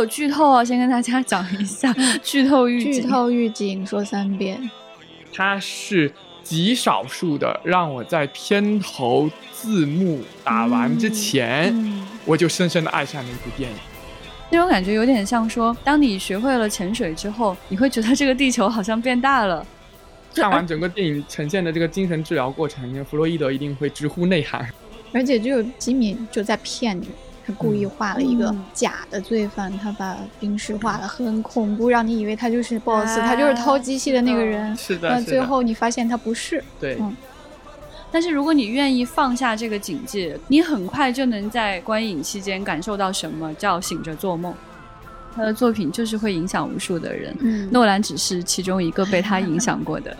有剧透啊，先跟大家讲一下 剧透预警。剧透预警说三遍。它是极少数的，让我在片头字幕打完之前，我就深深的爱上了一部电影。那种感觉有点像说，当你学会了潜水之后，你会觉得这个地球好像变大了。看完整个电影呈现的这个精神治疗过程，弗洛伊德一定会直呼内涵。而且只有吉米就在骗你。故意画了一个假的罪犯，他把冰石画的很恐怖，让你以为他就是 boss，他就是偷机器的那个人。是的，那最后你发现他不是。对。但是如果你愿意放下这个警戒，你很快就能在观影期间感受到什么叫醒着做梦。他的作品就是会影响无数的人。嗯。诺兰只是其中一个被他影响过的。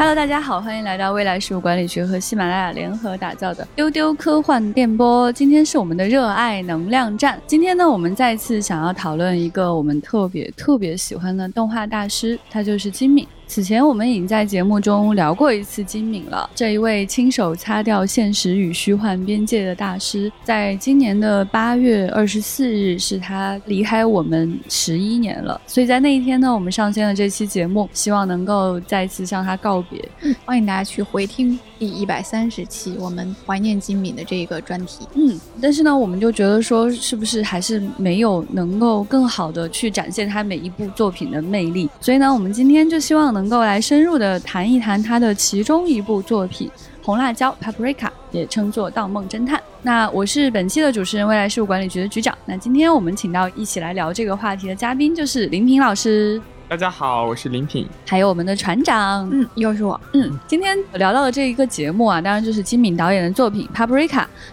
Hello，大家好，欢迎来到未来事务管理学和喜马拉雅联合打造的丢丢科幻电波。今天是我们的热爱能量站。今天呢，我们再次想要讨论一个我们特别特别喜欢的动画大师，他就是金敏。此前我们已经在节目中聊过一次金敏了。这一位亲手擦掉现实与虚幻边界的大师，在今年的八月二十四日是他离开我们十一年了。所以在那一天呢，我们上线了这期节目，希望能够再次向他告别。欢迎大家去回听第一百三十期我们怀念金敏的这个专题。嗯，但是呢，我们就觉得说，是不是还是没有能够更好的去展现他每一部作品的魅力？所以呢，我们今天就希望能。够来深入的谈一谈他的其中一部作品《红辣椒》（Paprika），也称作《盗梦侦探》。那我是本期的主持人，未来事务管理局的局长。那今天我们请到一起来聊这个话题的嘉宾就是林平老师。大家好，我是林品，还有我们的船长，嗯，又是我，嗯，今天聊到的这一个节目啊，当然就是金敏导演的作品《Paprika》，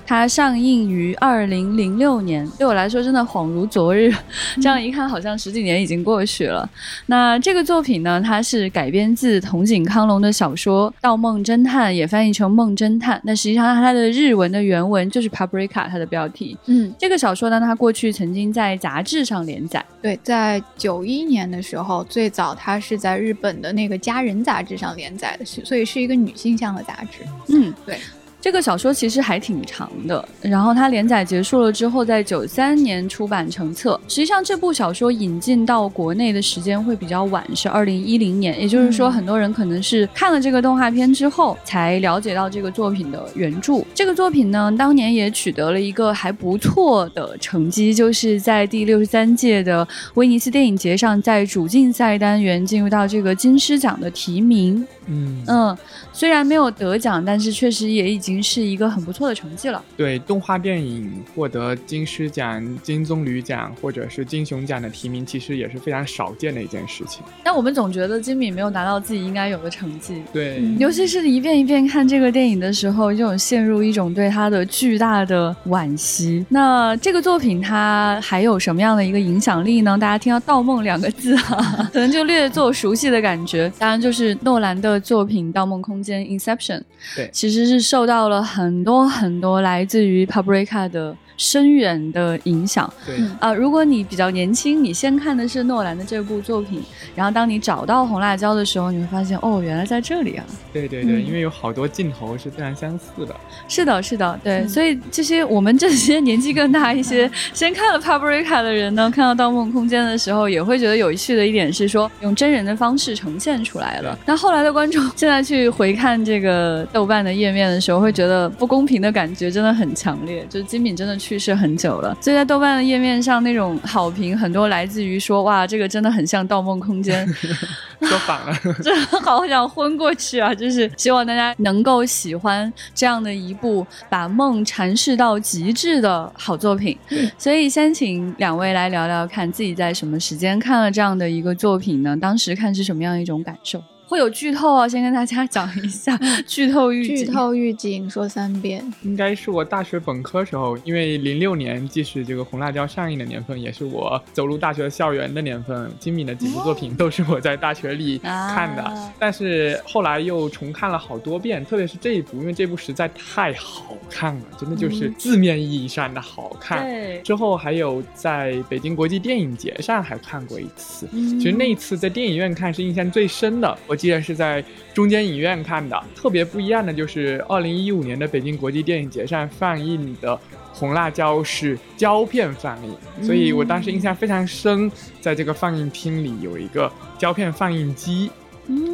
它上映于二零零六年，对我来说真的恍如昨日，这样一看好像十几年已经过去了。那这个作品呢，它是改编自藤井康隆的小说《盗梦侦探》，也翻译成《梦侦探》。那实际上它的日文的原文就是《Paprika》，它的标题。嗯，这个小说呢，它过去曾经在杂志上连载，对，在九一年的时候。最早，它是在日本的那个《家人》杂志上连载的，所以是一个女性向的杂志。嗯，对。这个小说其实还挺长的，然后它连载结束了之后，在九三年出版成册。实际上，这部小说引进到国内的时间会比较晚，是二零一零年。也就是说，很多人可能是看了这个动画片之后，才了解到这个作品的原著。这个作品呢，当年也取得了一个还不错的成绩，就是在第六十三届的威尼斯电影节上，在主竞赛单元进入到这个金狮奖的提名。嗯嗯，虽然没有得奖，但是确实也已经是一个很不错的成绩了。对，动画电影获得金狮奖、金棕榈奖或者是金熊奖的提名，其实也是非常少见的一件事情。但我们总觉得金敏没有拿到自己应该有的成绩。对，尤其是一遍一遍看这个电影的时候，就有陷入一种对他的巨大的惋惜。那这个作品它还有什么样的一个影响力呢？大家听到“盗梦”两个字啊，可能就略作熟悉的感觉。当然就是诺兰的。作品《盗梦空间》（Inception） 对，其实是受到到了很多很多来自于 Paprika 的。深远的影响。对啊，如果你比较年轻，你先看的是诺兰的这部作品，然后当你找到红辣椒的时候，你会发现哦，原来在这里啊。对对对，因为有好多镜头是非常相似的。是的，是的，对。所以这些我们这些年纪更大一些，先看了《Paprika》的人呢，看到《盗梦空间》的时候，也会觉得有趣的一点是说，用真人的方式呈现出来了。那后来的观众现在去回看这个豆瓣的页面的时候，会觉得不公平的感觉真的很强烈。就是金敏真的。去世很久了，所以在豆瓣的页面上，那种好评很多来自于说哇，这个真的很像《盗梦空间》，说反了，真的好想昏过去啊！就是希望大家能够喜欢这样的一部把梦阐释到极致的好作品。所以先请两位来聊聊，看自己在什么时间看了这样的一个作品呢？当时看是什么样一种感受？会有剧透啊！先跟大家讲一下剧透预警。剧透预警说三遍。应该是我大学本科时候，因为零六年既是这个《红辣椒》上映的年份，也是我走入大学校园的年份。金敏的几部作品都是我在大学里看的，但是后来又重看了好多遍，特别是这一部，因为这部实在太好看了，真的就是字面意义上的好看。对。之后还有在北京国际电影节上还看过一次，其实那一次在电影院看是印象最深的。我。记得是在中间影院看的，特别不一样的就是二零一五年的北京国际电影节上放映的《红辣椒是胶片放映，所以我当时印象非常深，在这个放映厅里有一个胶片放映机。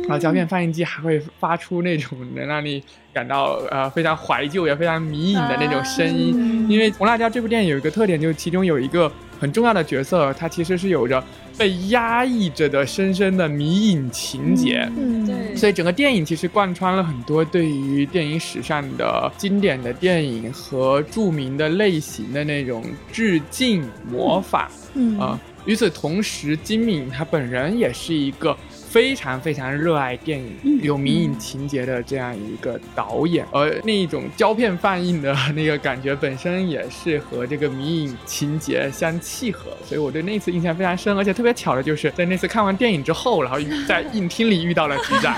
然后胶片放映机还会发出那种能让你感到呃非常怀旧也非常迷影的那种声音，因为《红辣椒》这部电影有一个特点，就是其中有一个很重要的角色，他其实是有着被压抑着的深深的迷影情节。嗯，对。所以整个电影其实贯穿了很多对于电影史上的经典的电影和著名的类型的那种致敬模仿。嗯啊，与此同时，金敏他本人也是一个。非常非常热爱电影、有迷影情节的这样一个导演，而那一种胶片放映的那个感觉本身也是和这个迷影情节相契合，所以我对那次印象非常深。而且特别巧的就是在那次看完电影之后，然后在影厅里遇到了局长，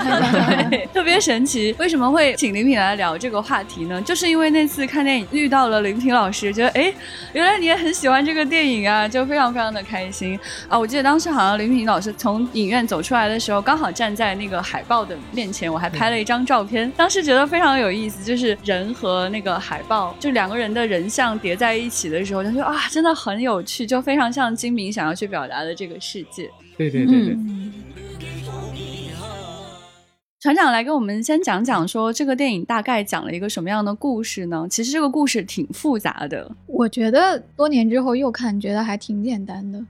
对，特别神奇。为什么会请林品来聊这个话题呢？就是因为那次看电影遇到了林品老师，觉得哎，原来你也很喜欢这个电影啊，就非常非常的开心啊！我记得当时好像林品老师从影院走出来的。时候刚好站在那个海报的面前，我还拍了一张照片。当时觉得非常有意思，就是人和那个海报，就两个人的人像叠在一起的时候，就觉得啊，真的很有趣，就非常像金明想要去表达的这个世界。对对对对。船长来跟我们先讲讲，说这个电影大概讲了一个什么样的故事呢？其实这个故事挺复杂的，我觉得多年之后又看，觉得还挺简单的。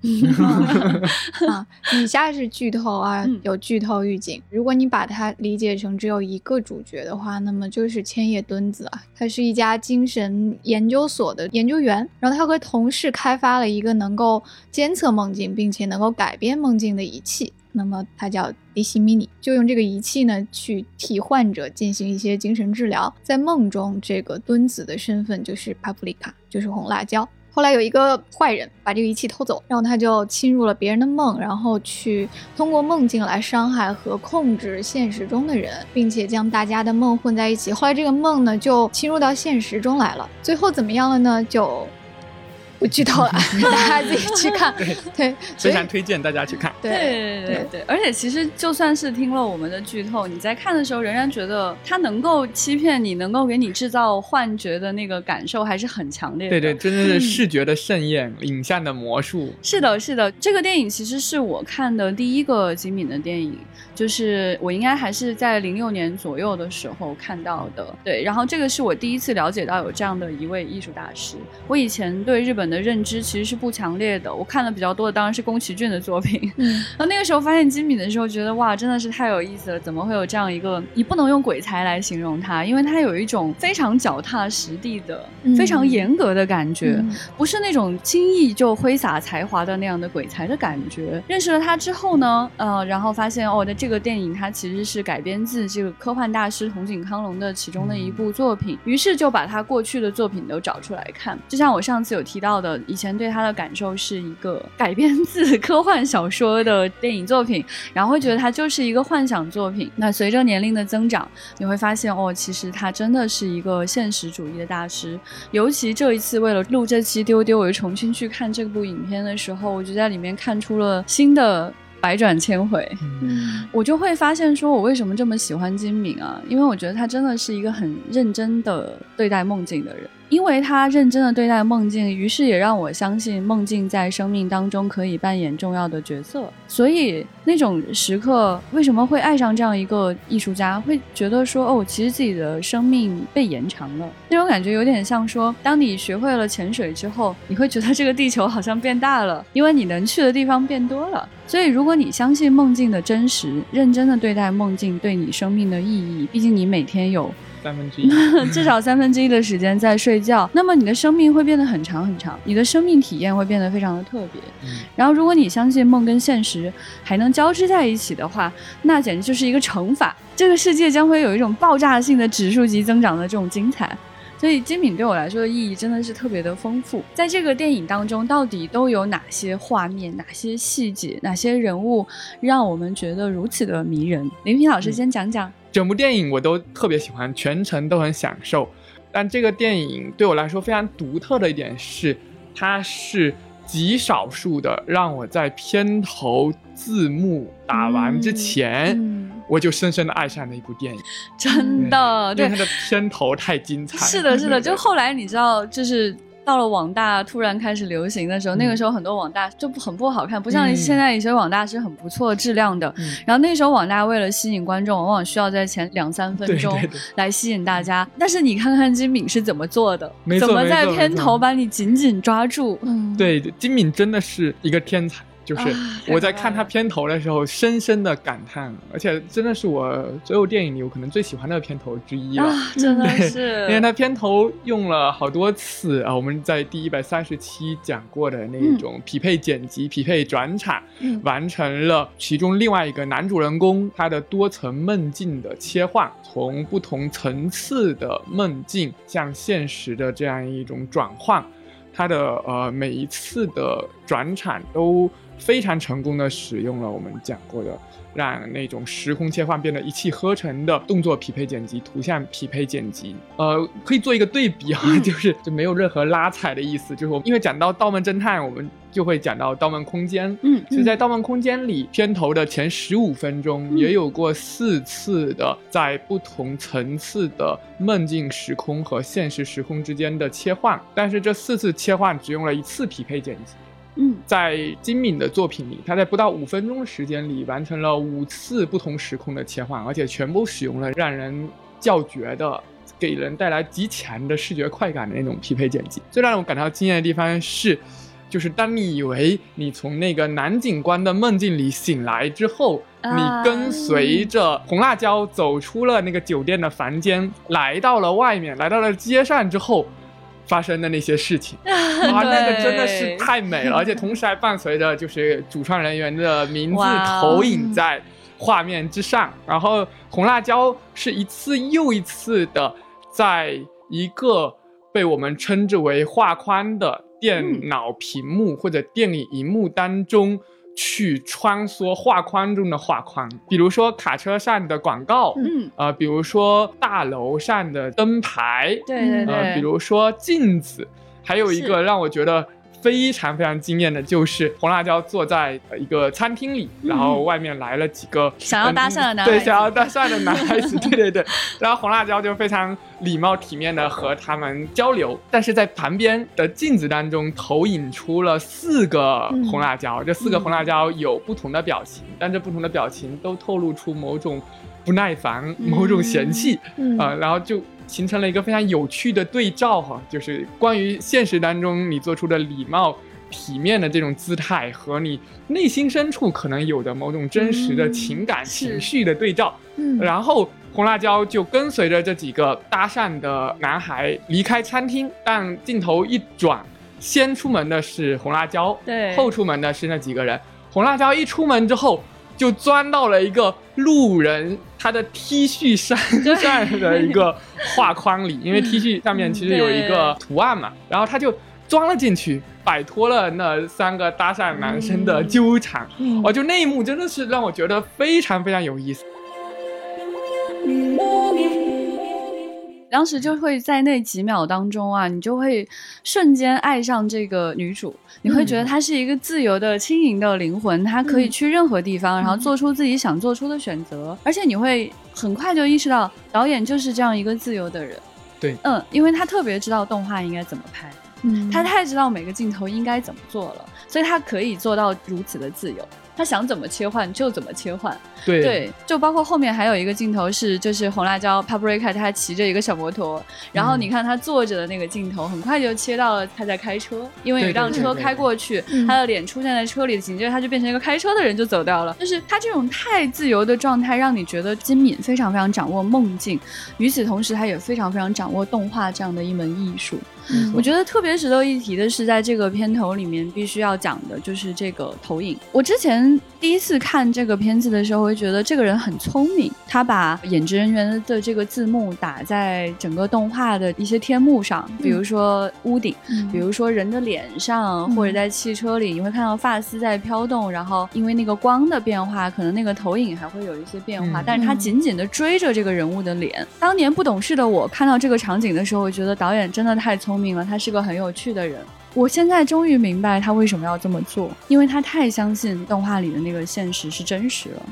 啊，以下是剧透啊，有剧透预警。如果你把它理解成只有一个主角的话，那么就是千叶敦子啊，他是一家精神研究所的研究员，然后他和同事开发了一个能够监测梦境并且能够改变梦境的仪器。那么它叫迪西米尼，就用这个仪器呢去替患者进行一些精神治疗。在梦中，这个敦子的身份就是帕布里卡，就是红辣椒。后来有一个坏人把这个仪器偷走，然后他就侵入了别人的梦，然后去通过梦境来伤害和控制现实中的人，并且将大家的梦混在一起。后来这个梦呢就侵入到现实中来了。最后怎么样了呢？就。不剧透了，大家自己去看。对，非常推荐大家去看。对对对对，而且其实就算是听了我们的剧透，你在看的时候仍然觉得它能够欺骗你，能够给你制造幻觉的那个感受还是很强烈的。对对，真的是 视觉的盛宴，影像的魔术。是的，是的，这个电影其实是我看的第一个金敏的电影，就是我应该还是在零六年左右的时候看到的。对，然后这个是我第一次了解到有这样的一位艺术大师。我以前对日本。的认知其实是不强烈的。我看的比较多的当然是宫崎骏的作品。嗯，然后那个时候发现金敏的时候，觉得哇，真的是太有意思了。怎么会有这样一个？你不能用鬼才来形容他，因为他有一种非常脚踏实地的、非常严格的感觉，不是那种轻易就挥洒才华的那样的鬼才的感觉。认识了他之后呢，呃，然后发现哦，那这个电影它其实是改编自这个科幻大师筒井康隆的其中的一部作品，于是就把他过去的作品都找出来看。就像我上次有提到。的以前对他的感受是一个 改编自科幻小说的电影作品，然后会觉得它就是一个幻想作品。那随着年龄的增长，你会发现哦，其实他真的是一个现实主义的大师。尤其这一次为了录这期丢丢，我又重新去看这部影片的时候，我就在里面看出了新的百转千回。嗯，我就会发现说，我为什么这么喜欢金敏啊？因为我觉得他真的是一个很认真的对待梦境的人。因为他认真的对待梦境，于是也让我相信梦境在生命当中可以扮演重要的角色。所以那种时刻，为什么会爱上这样一个艺术家？会觉得说，哦，其实自己的生命被延长了。那种感觉有点像说，当你学会了潜水之后，你会觉得这个地球好像变大了，因为你能去的地方变多了。所以，如果你相信梦境的真实，认真的对待梦境对你生命的意义，毕竟你每天有。三分之一，至少三分之一的时间在睡觉，那么你的生命会变得很长很长，你的生命体验会变得非常的特别。然后，如果你相信梦跟现实还能交织在一起的话，那简直就是一个乘法，这个世界将会有一种爆炸性的指数级增长的这种精彩。所以，精品对我来说的意义真的是特别的丰富。在这个电影当中，到底都有哪些画面、哪些细节、哪些人物，让我们觉得如此的迷人？林平老师先讲讲。整部电影我都特别喜欢，全程都很享受。但这个电影对我来说非常独特的一点是，它是极少数的让我在片头字幕打完之前，我就深深的爱上了一部电影。真的，对它的片头太精彩。是的，是的。就后来你知道，就是。到了网大突然开始流行的时候，那个时候很多网大就很不好看，不像现在一些网大是很不错质量的。然后那时候网大为了吸引观众，往往需要在前两三分钟来吸引大家。但是你看看金敏是怎么做的，怎么在片头把你紧紧抓住？嗯，对，金敏真的是一个天才。就是我在看他片头的时候，深深的感叹，而且真的是我所有电影里我可能最喜欢的片头之一了，真的是，因为他片头用了好多次啊，我们在第一百三十期讲过的那种匹配剪辑、匹配转场，完成了其中另外一个男主人公他的多层梦境的切换，从不同层次的梦境向现实的这样一种转换，他的呃每一次的转场都。非常成功的使用了我们讲过的，让那种时空切换变得一气呵成的动作匹配剪辑、图像匹配剪辑，呃，可以做一个对比啊，就是就没有任何拉踩的意思。就是我因为讲到《盗梦侦探》，我们就会讲到《盗梦空间》。嗯，就在《盗梦空间》里，片头的前十五分钟也有过四次的在不同层次的梦境时空和现实时空之间的切换，但是这四次切换只用了一次匹配剪辑。嗯，在金敏的作品里，他在不到五分钟的时间里完成了五次不同时空的切换，而且全部使用了让人叫绝的、给人带来极强的视觉快感的那种匹配剪辑。最让我感到惊艳的地方是，就是当你以为你从那个男警官的梦境里醒来之后，你跟随着红辣椒走出了那个酒店的房间，来到了外面，来到了街上之后。发生的那些事情。啊，那个真的是太美了，而且同时还伴随着就是主创人员的名字投影在画面之上，然后红辣椒是一次又一次的在一个被我们称之为画框的电脑屏幕或者电影荧幕当中。去穿梭画框中的画框，比如说卡车上的广告，嗯，呃，比如说大楼上的灯牌，对对对，比如说镜子，还有一个让我觉得。非常非常惊艳的就是红辣椒坐在一个餐厅里，然后外面来了几个想要搭讪的男对想要搭讪的男孩子，对对对，然后红辣椒就非常礼貌体面的和他们交流，但是在旁边的镜子当中投影出了四个红辣椒，这四个红辣椒有不同的表情，但这不同的表情都透露出某种不耐烦、某种嫌弃啊，然后就。形成了一个非常有趣的对照哈，就是关于现实当中你做出的礼貌、体面的这种姿态和你内心深处可能有的某种真实的情感情绪的对照。嗯，然后红辣椒就跟随着这几个搭讪的男孩离开餐厅，但镜头一转，先出门的是红辣椒，对，后出门的是那几个人。红辣椒一出门之后。就钻到了一个路人他的 T 恤衫上的一个画框里，因为 T 恤上面其实有一个图案嘛，然后他就钻了进去，摆脱了那三个搭讪男生的纠缠。哦，就那一幕真的是让我觉得非常非常有意思。当时就会在那几秒当中啊，你就会瞬间爱上这个女主，你会觉得她是一个自由的、轻盈的灵魂，她可以去任何地方，然后做出自己想做出的选择，而且你会很快就意识到导演就是这样一个自由的人。对，嗯，因为他特别知道动画应该怎么拍，嗯，他太知道每个镜头应该怎么做了，所以他可以做到如此的自由。他想怎么切换就怎么切换，对，就包括后面还有一个镜头是，就是红辣椒 Paprika 他骑着一个小摩托，然后你看他坐着的那个镜头，很快就切到了他在开车，因为有一辆车开过去，他的脸出现在车里，紧接着他就变成一个开车的人就走掉了。就是他这种太自由的状态，让你觉得金敏非常非常掌握梦境，与此同时他也非常非常掌握动画这样的一门艺术。我觉得特别值得一提的是，在这个片头里面必须要讲的就是这个投影。我之前第一次看这个片子的时候，会觉得这个人很聪明，他把演职人员的这个字幕打在整个动画的一些天幕上，比如说屋顶，比如说人的脸上，或者在汽车里，你会看到发丝在飘动，然后因为那个光的变化，可能那个投影还会有一些变化，但是他紧紧的追着这个人物的脸。当年不懂事的我看到这个场景的时候，我觉得导演真的太聪。明了，他是个很有趣的人。我现在终于明白他为什么要这么做，因为他太相信动画里的那个现实是真实了。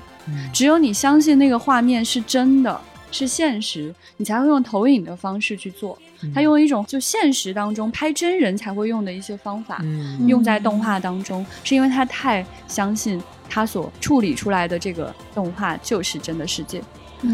只有你相信那个画面是真的，是现实，你才会用投影的方式去做。他用一种就现实当中拍真人才会用的一些方法，用在动画当中，是因为他太相信他所处理出来的这个动画就是真的世界。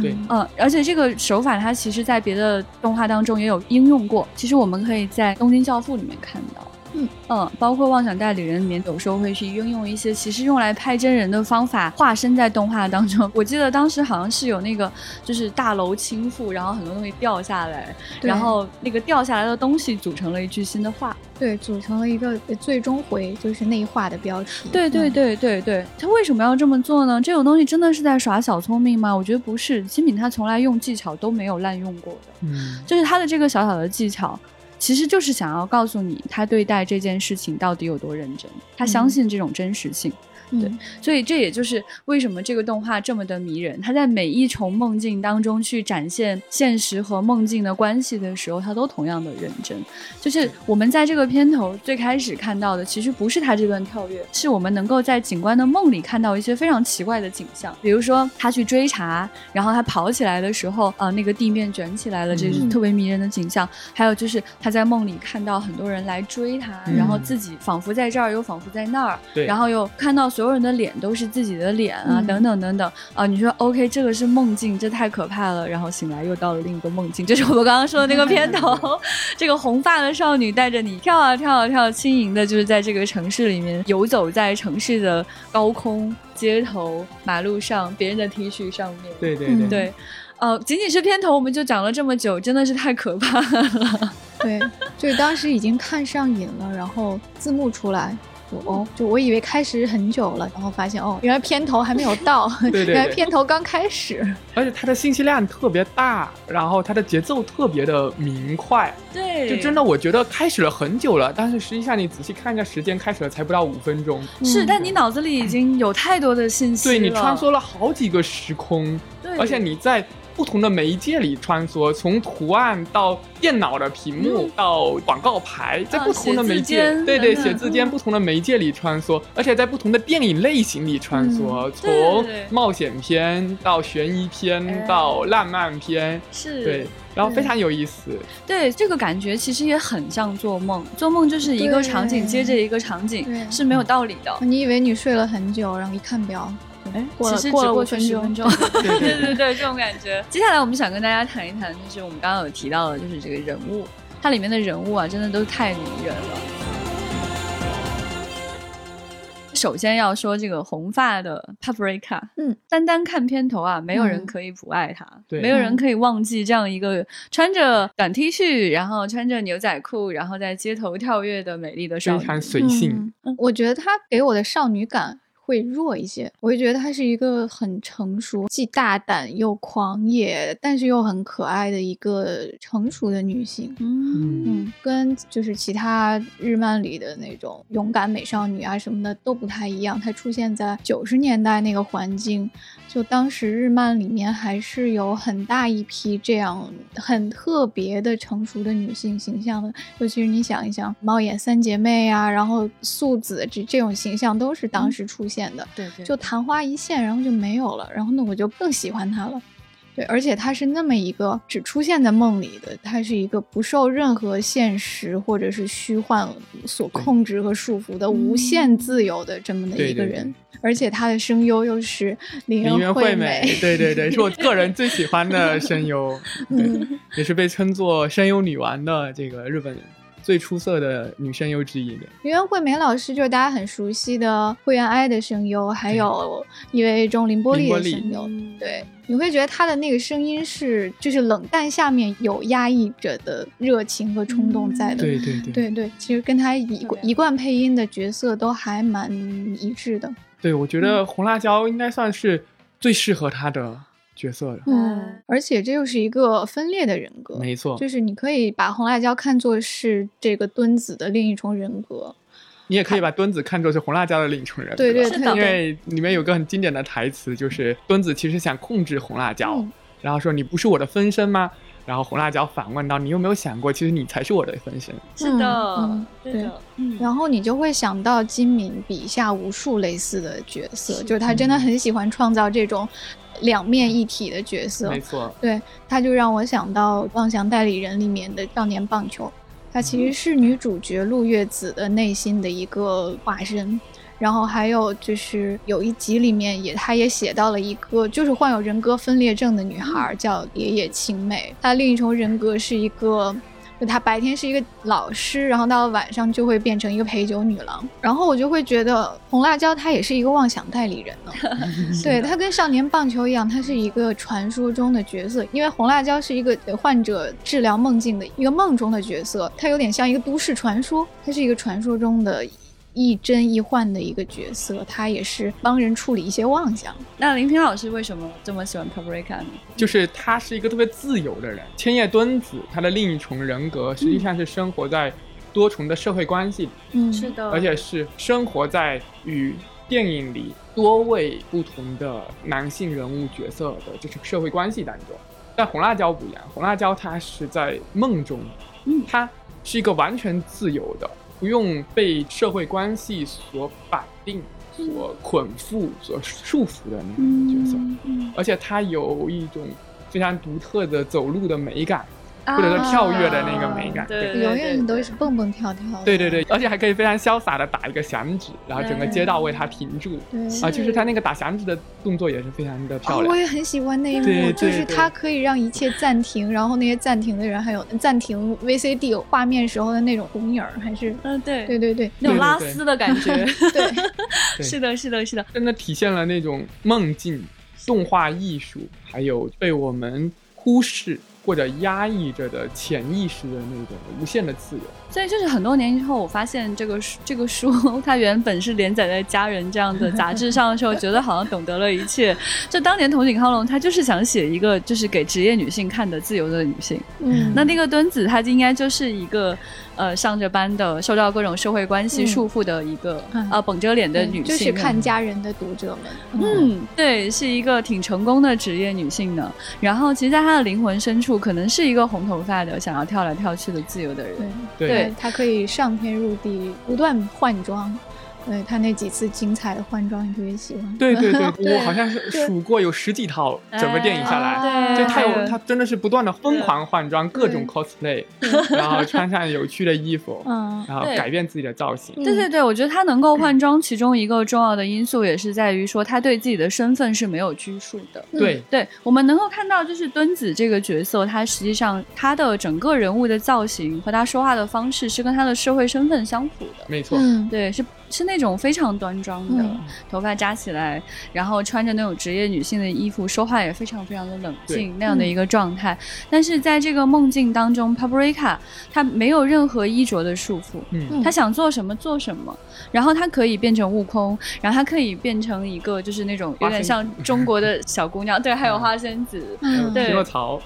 对，嗯，而且这个手法它其实在别的动画当中也有应用过。其实我们可以在《东京教父》里面看到。嗯嗯，包括妄想代理人里面有时候会去运用一些其实用来拍真人的方法，化身在动画当中。我记得当时好像是有那个就是大楼倾覆，然后很多东西掉下来，然后那个掉下来的东西组成了一句新的话，对，组成了一个最终回就是那一话的标题。对对对对对，他为什么要这么做呢？这种东西真的是在耍小聪明吗？我觉得不是，新品他从来用技巧都没有滥用过的，嗯，就是他的这个小小的技巧。其实就是想要告诉你，他对待这件事情到底有多认真，他相信这种真实性。对，所以这也就是为什么这个动画这么的迷人。他在每一重梦境当中去展现现实和梦境的关系的时候，他都同样的认真。就是我们在这个片头最开始看到的，其实不是他这段跳跃，是我们能够在警官的梦里看到一些非常奇怪的景象。比如说他去追查，然后他跑起来的时候，啊，那个地面卷起来了，这是特别迷人的景象。还有就是他在梦里看到很多人来追他，然后自己仿佛在这儿，又仿佛在那儿，然后又看到。所有人的脸都是自己的脸啊，等等等等啊！你说 OK，这个是梦境，这太可怕了。然后醒来又到了另一个梦境，就是我们刚刚说的那个片头 这个红发的少女带着你跳啊跳啊跳，轻盈的，就是在这个城市里面游走在城市的高空、街头、马路上，别人的 T 恤上面。对对对对，呃，仅仅是片头我们就讲了这么久，真的是太可怕了。对，就是当时已经看上瘾了，然后字幕出来。哦，就我以为开始很久了，然后发现哦，原来片头还没有到，对 对，原来片头刚开始。而且它的信息量特别大，然后它的节奏特别的明快，对，就真的我觉得开始了很久了，但是实际上你仔细看一下时间，开始了才不到五分钟。是，但你脑子里已经有太多的信息对你穿梭了好几个时空，对，而且你在。不同的媒介里穿梭，从图案到电脑的屏幕到广告牌，在不同的媒介，对对，写字间不同的媒介里穿梭，而且在不同的电影类型里穿梭，从冒险片到悬疑片到浪漫片，是对，然后非常有意思。对，这个感觉其实也很像做梦，做梦就是一个场景接着一个场景，是没有道理的。你以为你睡了很久，然后一看表。哎，其实只过去十分钟，对对对，这种感觉。接下来我们想跟大家谈一谈，就是我们刚刚有提到的，就是这个人物，它里面的人物啊，真的都太迷人了。首先要说这个红发的 Paprika，嗯，单单看片头啊，没有人可以不爱他，对，没有人可以忘记这样一个穿着短 T 恤，然后穿着牛仔裤，然后在街头跳跃的美丽的少女，非常随性。我觉得他给我的少女感。会弱一些，我就觉得她是一个很成熟、既大胆又狂野，但是又很可爱的一个成熟的女性。嗯嗯，跟就是其他日漫里的那种勇敢美少女啊什么的都不太一样。她出现在九十年代那个环境，就当时日漫里面还是有很大一批这样很特别的成熟的女性形象的。尤其是你想一想，猫眼三姐妹啊，然后素子这这种形象都是当时出现。的，对对，就昙花一现，然后就没有了，然后呢，我就更喜欢她了，对，而且他是那么一个只出现在梦里的，他是一个不受任何现实或者是虚幻所控制和束缚的无限自由的这么的一个人，而且他的声优又是林原惠美，对对对，是我个人最喜欢的声优，嗯，也是被称作声优女王的这个日本人。最出色的女声优之一的林原惠美老师，就是大家很熟悉的惠原哀的声优，还有一位中林波丽的声优。对，你会觉得她的那个声音是，就是冷淡下面有压抑着的热情和冲动在的。对对对对对，其实跟她一一贯配音的角色都还蛮一致的。对，我觉得红辣椒应该算是最适合她的。角色的，嗯，而且这又是一个分裂的人格，没错，就是你可以把红辣椒看作是这个墩子的另一重人格，你也可以把墩子看作是红辣椒的另一重人格，对对，因为里面有个很经典的台词，就是墩子其实想控制红辣椒，然后说你不是我的分身吗？然后红辣椒反问到：“你有没有想过，其实你才是我的分身？”是的，嗯对的，嗯，然后你就会想到金敏笔下无数类似的角色，就是他真的很喜欢创造这种。两面一体的角色。没错，对，他就让我想到《妄想代理人》里面的少年棒球，他其实是女主角陆月子的内心的一个化身。然后还有就是有一集里面也，他也写到了一个就是患有人格分裂症的女孩，叫野野晴美。她另一重人格是一个，就她白天是一个老师，然后到了晚上就会变成一个陪酒女郎。然后我就会觉得红辣椒她也是一个妄想代理人呢。对，她跟少年棒球一样，她是一个传说中的角色。因为红辣椒是一个患者治疗梦境的一个梦中的角色，她有点像一个都市传说，她是一个传说中的。亦真亦幻的一个角色，他也是帮人处理一些妄想。那林平老师为什么这么喜欢 Paprika 呢？就是他是一个特别自由的人。千叶敦子他的另一重人格实际上是生活在多重的社会关系里，嗯，是的，而且是生活在与电影里多位不同的男性人物角色的这种社会关系当中。但红辣椒不一样，红辣椒他是在梦中，嗯，他是一个完全自由的。不用被社会关系所绑定、所捆缚、所束缚的那个角色，而且他有一种非常独特的走路的美感。或者说跳跃的那个美感，对，永远都是蹦蹦跳跳。对对对，而且还可以非常潇洒的打一个响指，然后整个街道为他停住。对啊，就是他那个打响指的动作也是非常的漂亮。我也很喜欢那一幕，就是他可以让一切暂停，然后那些暂停的人还有暂停 VCD 画面时候的那种红影儿，还是嗯，对对对对，那种拉丝的感觉。对，是的，是的，是的，真的体现了那种梦境、动画艺术，还有被我们忽视。或者压抑着的潜意识的那种无限的自由，所以就是很多年以后，我发现这个书，这个书 它原本是连载在《家人》这样的杂志上的时候，觉得好像懂得了一切。就当年桐井康隆，他就是想写一个就是给职业女性看的自由的女性。嗯，那那个墩子，她应该就是一个。呃，上着班的，受到各种社会关系束缚的一个呃绷着脸的女性，就是看家人的读者们。嗯，对，是一个挺成功的职业女性呢。然后，其实，在她的灵魂深处，可能是一个红头发的，想要跳来跳去的自由的人。对，她可以上天入地，不断换装。对他那几次精彩的换装，你特别喜欢。对对 对，我好像是数过有十几套，整个电影下来，就他有他真的是不断的疯狂换装，各种 cosplay，然后穿上有趣的衣服，嗯，然后改变自己的造型。对对对，我觉得他能够换装，其中一个重要的因素也是在于说他对自己的身份是没有拘束的。对对，我们能够看到，就是敦子这个角色，他实际上他的整个人物的造型和他说话的方式是跟他的社会身份相符的。没错，对是。是那种非常端庄的，头发扎起来，然后穿着那种职业女性的衣服，说话也非常非常的冷静那样的一个状态。但是在这个梦境当中，Paprika 她没有任何衣着的束缚，嗯，她想做什么做什么，然后她可以变成悟空，然后她可以变成一个就是那种有点像中国的小姑娘，对，还有花仙子，对，匹曹。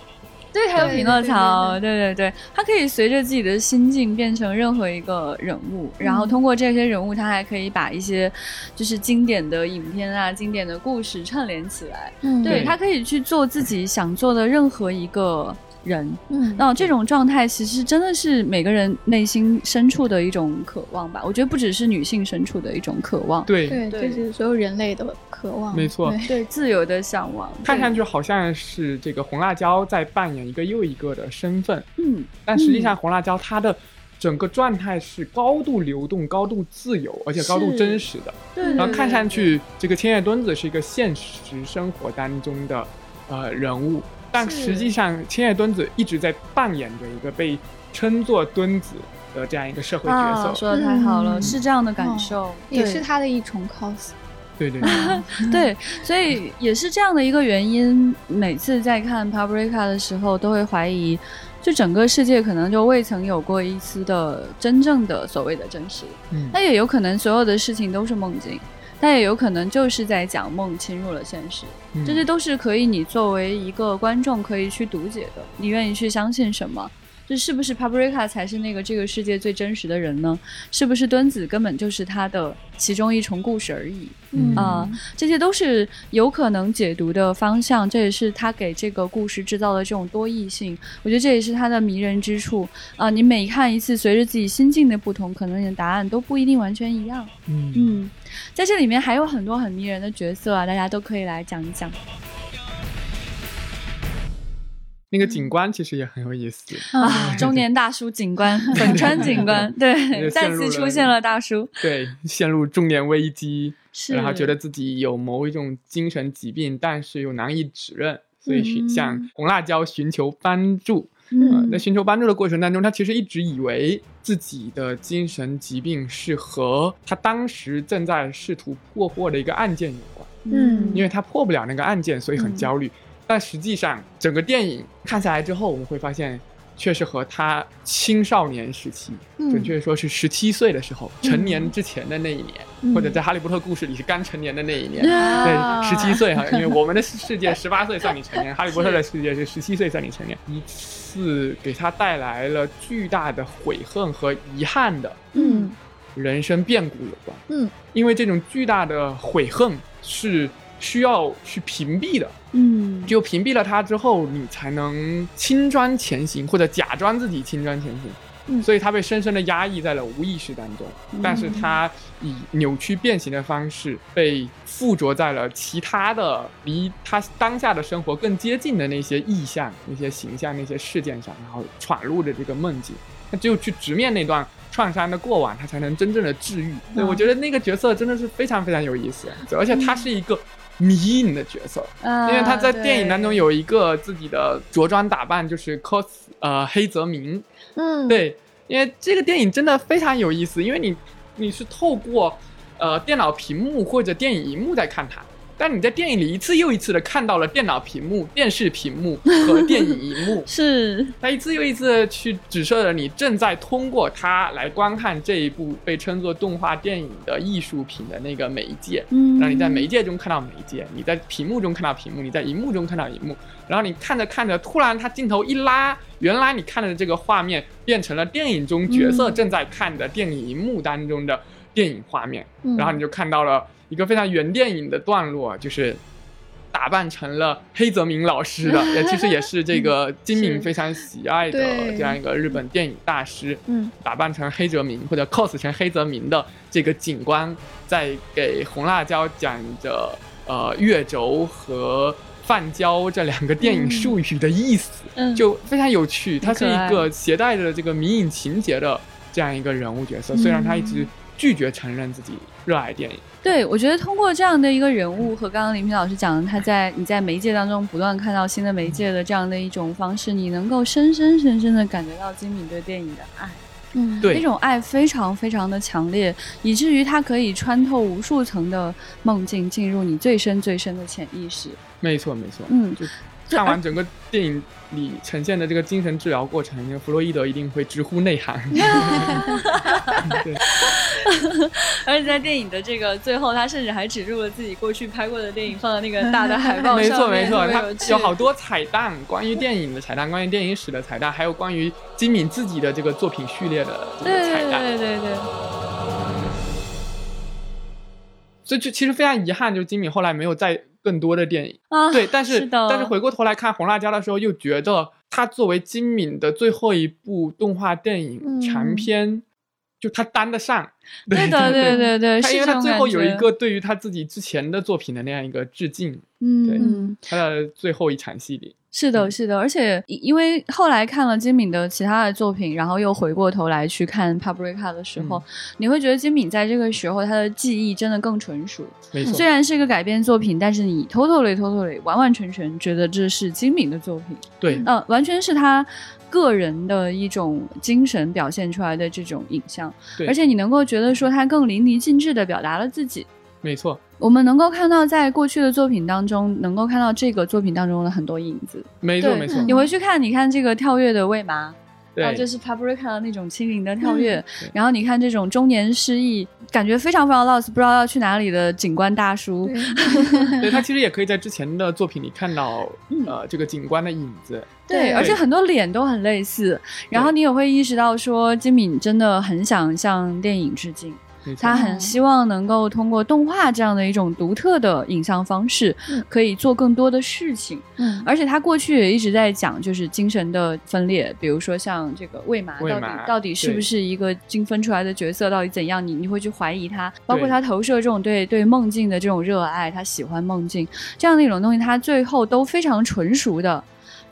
对，还有匹诺曹，对对对，他可以随着自己的心境变成任何一个人物，然后通过这些人物，他还可以把一些就是经典的影片啊、经典的故事串联起来。嗯，对他可以去做自己想做的任何一个。人，嗯，那这种状态其实真的是每个人内心深处的一种渴望吧？我觉得不只是女性深处的一种渴望，对，对，这是所有人类的渴望，没错，对自由的向往。看上去好像是这个红辣椒在扮演一个又一个的身份，嗯，但实际上红辣椒它的整个状态是高度流动、高度自由，而且高度真实的。对，然后看上去这个千叶墩子是一个现实生活当中的呃人物。但实际上，千叶敦子一直在扮演着一个被称作敦子的这样一个社会角色。说的太好了，是这样的感受，也是他的一重 cos。对对 对，所以也是这样的一个原因。每次在看 Paprika 的时候，都会怀疑，就整个世界可能就未曾有过一丝的真正的所谓的真实。嗯，那也有可能所有的事情都是梦境。但也有可能就是在讲梦侵入了现实，这些都是可以你作为一个观众可以去读解的。你愿意去相信什么？这是不是 Paprika 才是那个这个世界最真实的人呢？是不是墩子根本就是他的其中一重故事而已？嗯啊，这些都是有可能解读的方向。这也是他给这个故事制造的这种多义性。我觉得这也是他的迷人之处啊！你每看一次，随着自己心境的不同，可能你的答案都不一定完全一样。嗯，在这里面还有很多很迷人的角色啊，大家都可以来讲一讲。那个警官其实也很有意思啊，中年大叔警官，本川警官，对，再次出现了大叔，对，陷入中年危机，然后觉得自己有某一种精神疾病，但是又难以指认，所以寻向红辣椒寻求帮助。嗯，在寻求帮助的过程当中，他其实一直以为自己的精神疾病是和他当时正在试图破获的一个案件有关。嗯，因为他破不了那个案件，所以很焦虑。但实际上，整个电影看下来之后，我们会发现，确实和他青少年时期，准确说是十七岁的时候，成年之前的那一年，或者在《哈利波特》故事里是刚成年的那一年，对，十七岁哈，因为我们的世界十八岁算你成年，《哈利波特》的世界是十七岁算你成年，一次给他带来了巨大的悔恨和遗憾的，嗯，人生变故有关，嗯，因为这种巨大的悔恨是。需要去屏蔽的，嗯，就屏蔽了它之后，你才能轻装前行，或者假装自己轻装前行。嗯，所以他被深深的压抑在了无意识当中，但是他以扭曲变形的方式被附着在了其他的离他当下的生活更接近的那些意象、那些形象、那些事件上，然后闯入的这个梦境。他只有去直面那段创伤的过往，他才能真正的治愈。对我觉得那个角色真的是非常非常有意思，而且他是一个。迷影的角色，因为他在电影当中有一个自己的着装打扮，就是 cos 呃黑泽明，嗯，对，因为这个电影真的非常有意思，因为你你是透过呃电脑屏幕或者电影荧幕在看他。但你在电影里一次又一次的看到了电脑屏幕、电视屏幕和电影荧幕，是。它一次又一次去指涉了你正在通过它来观看这一部被称作动画电影的艺术品的那个媒介，嗯，让你在媒介中看到媒介，你在屏幕中看到屏幕，你在荧幕中看到荧幕，然后你看着看着，突然它镜头一拉，原来你看的这个画面变成了电影中角色正在看的电影荧幕当中的电影画面，然后你就看到了。一个非常原电影的段落，就是打扮成了黑泽明老师的，也其实也是这个金敏非常喜爱的这样一个日本电影大师。嗯，打扮成黑泽明或者 cos 成黑泽明的这个警官，在给红辣椒讲着呃月轴和泛交这两个电影术语的意思，就非常有趣。他是一个携带着这个迷影情节的这样一个人物角色，虽然他一直拒绝承认自己热爱电影。对，我觉得通过这样的一个人物和刚刚林平老师讲的，他在你在媒介当中不断看到新的媒介的这样的一种方式，你能够深深深深的感觉到金敏对电影的爱，嗯，对，那种爱非常非常的强烈，以至于它可以穿透无数层的梦境，进入你最深最深的潜意识。没错，没错，嗯，就看完整个电影。里呈现的这个精神治疗过程，那个弗洛伊德一定会直呼内涵。对，而且在电影的这个最后，他甚至还指入了自己过去拍过的电影，放在那个大的海报上。没错没错，他有好多彩蛋，关于电影的彩蛋，关于电影史的彩蛋，还有关于金敏自己的这个作品序列的这个彩蛋。对对对。所以就其实非常遗憾，就是金敏后来没有再。更多的电影啊，对，但是但是回过头来看《红辣椒》的时候，又觉得它作为金敏的最后一部动画电影长片，就他担得上。对的，对对对，他因为他最后有一个对于他自己之前的作品的那样一个致敬，嗯，对，他的最后一场戏里。是的，是的，而且因为后来看了金敏的其他的作品，然后又回过头来去看《Paprika》的时候，你会觉得金敏在这个时候他的记忆真的更纯熟。没错，虽然是一个改编作品，但是你偷偷里偷偷里完完全全觉得这是金敏的作品。对，嗯，完全是他个人的一种精神表现出来的这种影像。而且你能够觉得说他更淋漓尽致的表达了自己。没错。我们能够看到，在过去的作品当中，能够看到这个作品当中的很多影子。没错，没错。你回去看，你看这个跳跃的未麻，然后就是 Paprika 的那种轻盈的跳跃，然后你看这种中年失意，感觉非常非常 lost，不知道要去哪里的警官大叔。对 他其实也可以在之前的作品里看到，呃，这个警官的影子。对，而且很多脸都很类似，然后你也会意识到说，金敏真的很想向电影致敬。他很希望能够通过动画这样的一种独特的影像方式，可以做更多的事情。嗯，而且他过去也一直在讲，就是精神的分裂，比如说像这个魏麻，到底到底是不是一个精分出来的角色，到底怎样？你你会去怀疑他，包括他投射这种对对梦境的这种热爱，他喜欢梦境这样的一种东西，他最后都非常纯熟的。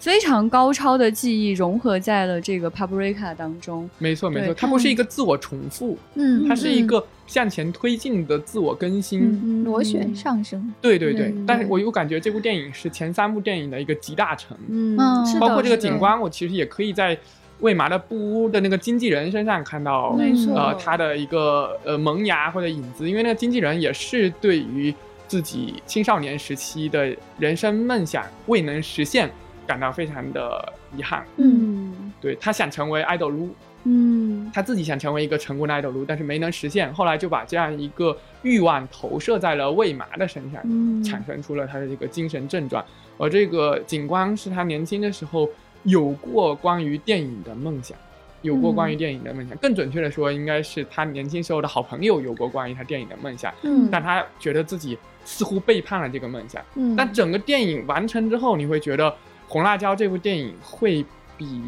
非常高超的技艺融合在了这个 Paprika 当中。没错，没错，它不是一个自我重复，嗯，它是一个向前推进的自我更新，螺旋上升。对对对，但是我又感觉这部电影是前三部电影的一个集大成，嗯，包括这个景观，我其实也可以在魏麻的布屋的那个经纪人身上看到，呃，他的一个呃萌芽或者影子，因为那个经纪人也是对于自己青少年时期的人生梦想未能实现。感到非常的遗憾。嗯，对他想成为爱豆撸，嗯，他自己想成为一个成功的爱豆撸，但是没能实现。后来就把这样一个欲望投射在了魏麻的身上，嗯产生出了他的这个精神症状。而这个景光是他年轻的时候有过关于电影的梦想，有过关于电影的梦想。更准确的说，应该是他年轻时候的好朋友有过关于他电影的梦想。嗯，但他觉得自己似乎背叛了这个梦想。嗯，但整个电影完成之后，你会觉得。红辣椒这部电影会比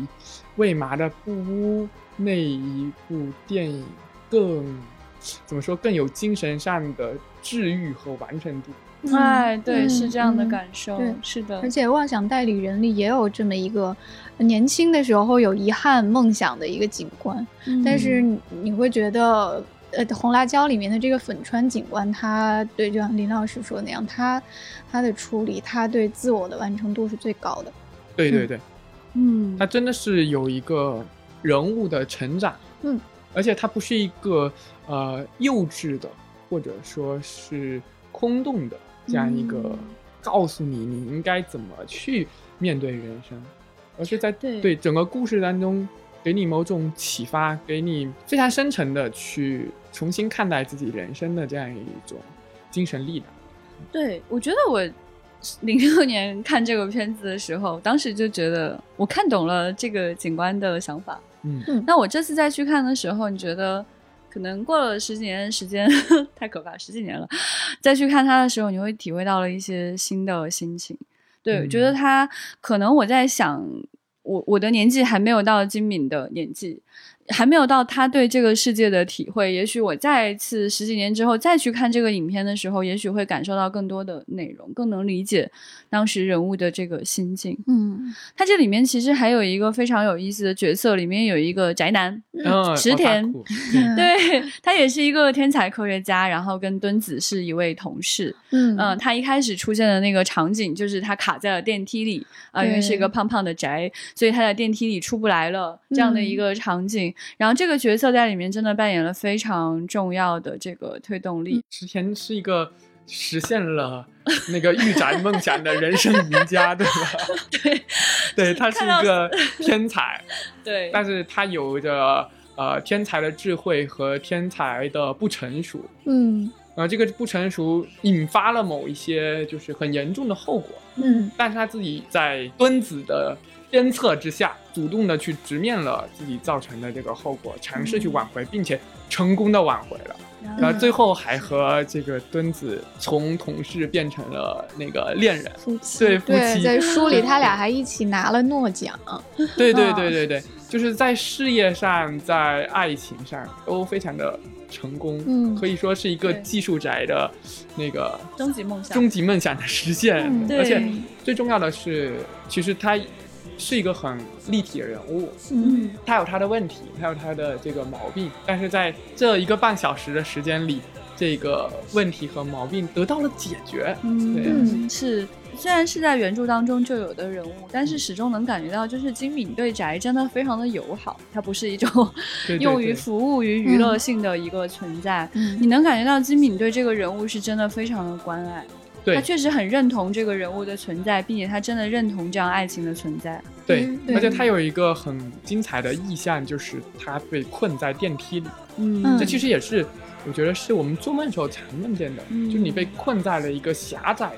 魏麻的布屋那一部电影更怎么说更有精神上的治愈和完成度？哎，对，是这样的感受，对，是的。而且《妄想代理人》里也有这么一个年轻的时候有遗憾梦想的一个景观，但是你会觉得，呃，红辣椒里面的这个粉川警官，他对，就像林老师说的那样，他。他的处理，他对自我的完成度是最高的。对对对，嗯，他真的是有一个人物的成长，嗯，而且他不是一个呃幼稚的或者说是空洞的这样一个告诉你你应该怎么去面对人生，而是在对整个故事当中给你某种启发，给你非常深沉的去重新看待自己人生的这样一种精神力量。对，我觉得我零六年看这个片子的时候，当时就觉得我看懂了这个警官的想法。嗯，那我这次再去看的时候，你觉得可能过了十几年时间，太可怕，十几年了，再去看他的时候，你会体会到了一些新的心情。对，觉得他可能我在想，我我的年纪还没有到金敏的年纪。还没有到他对这个世界的体会，也许我再一次十几年之后再去看这个影片的时候，也许会感受到更多的内容，更能理解当时人物的这个心境。嗯，他这里面其实还有一个非常有意思的角色，里面有一个宅男池田，对。他也是一个天才科学家，然后跟敦子是一位同事。嗯。嗯，他一开始出现的那个场景就是他卡在了电梯里啊，因为是一个胖胖的宅，所以他在电梯里出不来了这样的一个场景。然后这个角色在里面真的扮演了非常重要的这个推动力。之前是一个实现了那个御宅梦想的人生赢家，对吧？对，对他是一个 天才，对，但是他有着呃天才的智慧和天才的不成熟，嗯，呃，这个不成熟引发了某一些就是很严重的后果，嗯，但是他自己在敦子的。鞭策之下，主动的去直面了自己造成的这个后果，尝试去挽回，并且成功的挽回了。然后最后还和这个墩子从同事变成了那个恋人，夫妻。对，夫妻。在书里他俩 还一起拿了诺奖。对对对对对，就是在事业上，在爱情上都非常的成功。嗯，可以说是一个技术宅的那个终极梦想，终极梦想的实现。而且最重要的是，其实他。是一个很立体的人物，嗯，他有他的问题，他有他的这个毛病，但是在这一个半小时的时间里，这个问题和毛病得到了解决。嗯，是，虽然是在原著当中就有的人物，但是始终能感觉到，就是金敏对宅真的非常的友好，它不是一种 用于服务于娱乐性的一个存在。你能感觉到金敏对这个人物是真的非常的关爱。他确实很认同这个人物的存在，并且他真的认同这样爱情的存在。对，而且他有一个很精彩的意象，就是他被困在电梯里。嗯，这其实也是我觉得是我们做梦时候常梦见的，就是你被困在了一个狭窄的。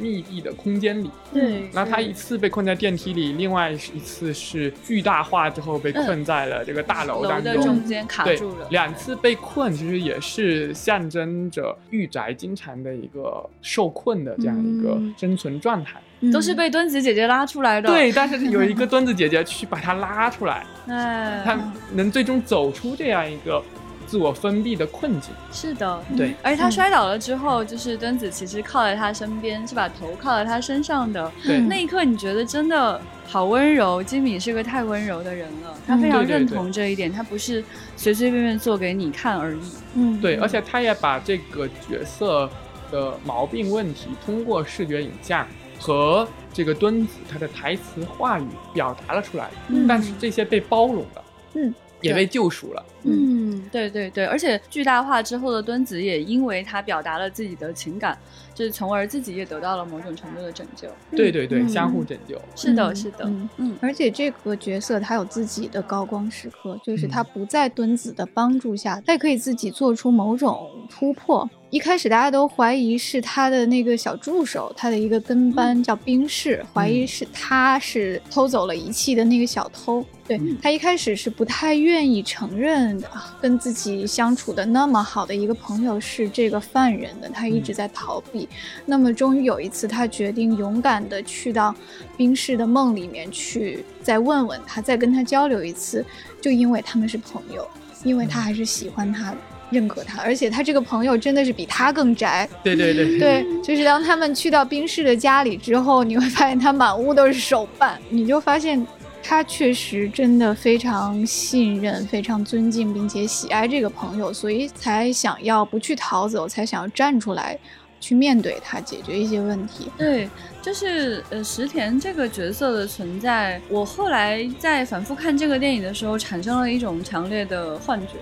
密闭的空间里，对，那他一次被困在电梯里，另外一次是巨大化之后被困在了这个大楼当中，中间卡住了。两次被困其实也是象征着御宅经常的一个受困的这样一个生存状态，都是被墩子姐姐拉出来的。对，但是有一个墩子姐姐去把他拉出来，哎，他能最终走出这样一个自我封闭的困境。是的，对。而且他摔倒了之后，就是墩子其实靠在他身边，是把头靠在他身上的。对。那一刻，你觉得真的好温柔。金敏是个太温柔的人了，他非常认同这一点，他不是随随便便做给你看而已。嗯，对。而且他也把这个角色的毛病问题通过视觉影像和这个墩子他的台词话语表达了出来。嗯。但是这些被包容了。嗯。也被救赎了。嗯，对对对，而且巨大化之后的敦子也因为他表达了自己的情感，就是从而自己也得到了某种程度的拯救。对对对，相互拯救。是的，是的。嗯嗯，而且这个角色他有自己的高光时刻，就是他不在敦子的帮助下，他也可以自己做出某种突破。一开始大家都怀疑是他的那个小助手，他的一个跟班叫冰室，怀疑是他是偷走了仪器的那个小偷。对他一开始是不太愿意承认的，跟自己相处的那么好的一个朋友是这个犯人的，他一直在逃避。那么终于有一次，他决定勇敢的去到冰室的梦里面去，再问问他，再跟他交流一次。就因为他们是朋友，因为他还是喜欢他的。认可他，而且他这个朋友真的是比他更宅。对对对 对，就是当他们去到冰室的家里之后，你会发现他满屋都是手办，你就发现他确实真的非常信任、非常尊敬并且喜爱这个朋友，所以才想要不去逃走，才想要站出来去面对他，解决一些问题。对，就是呃石田这个角色的存在，我后来在反复看这个电影的时候，产生了一种强烈的幻觉。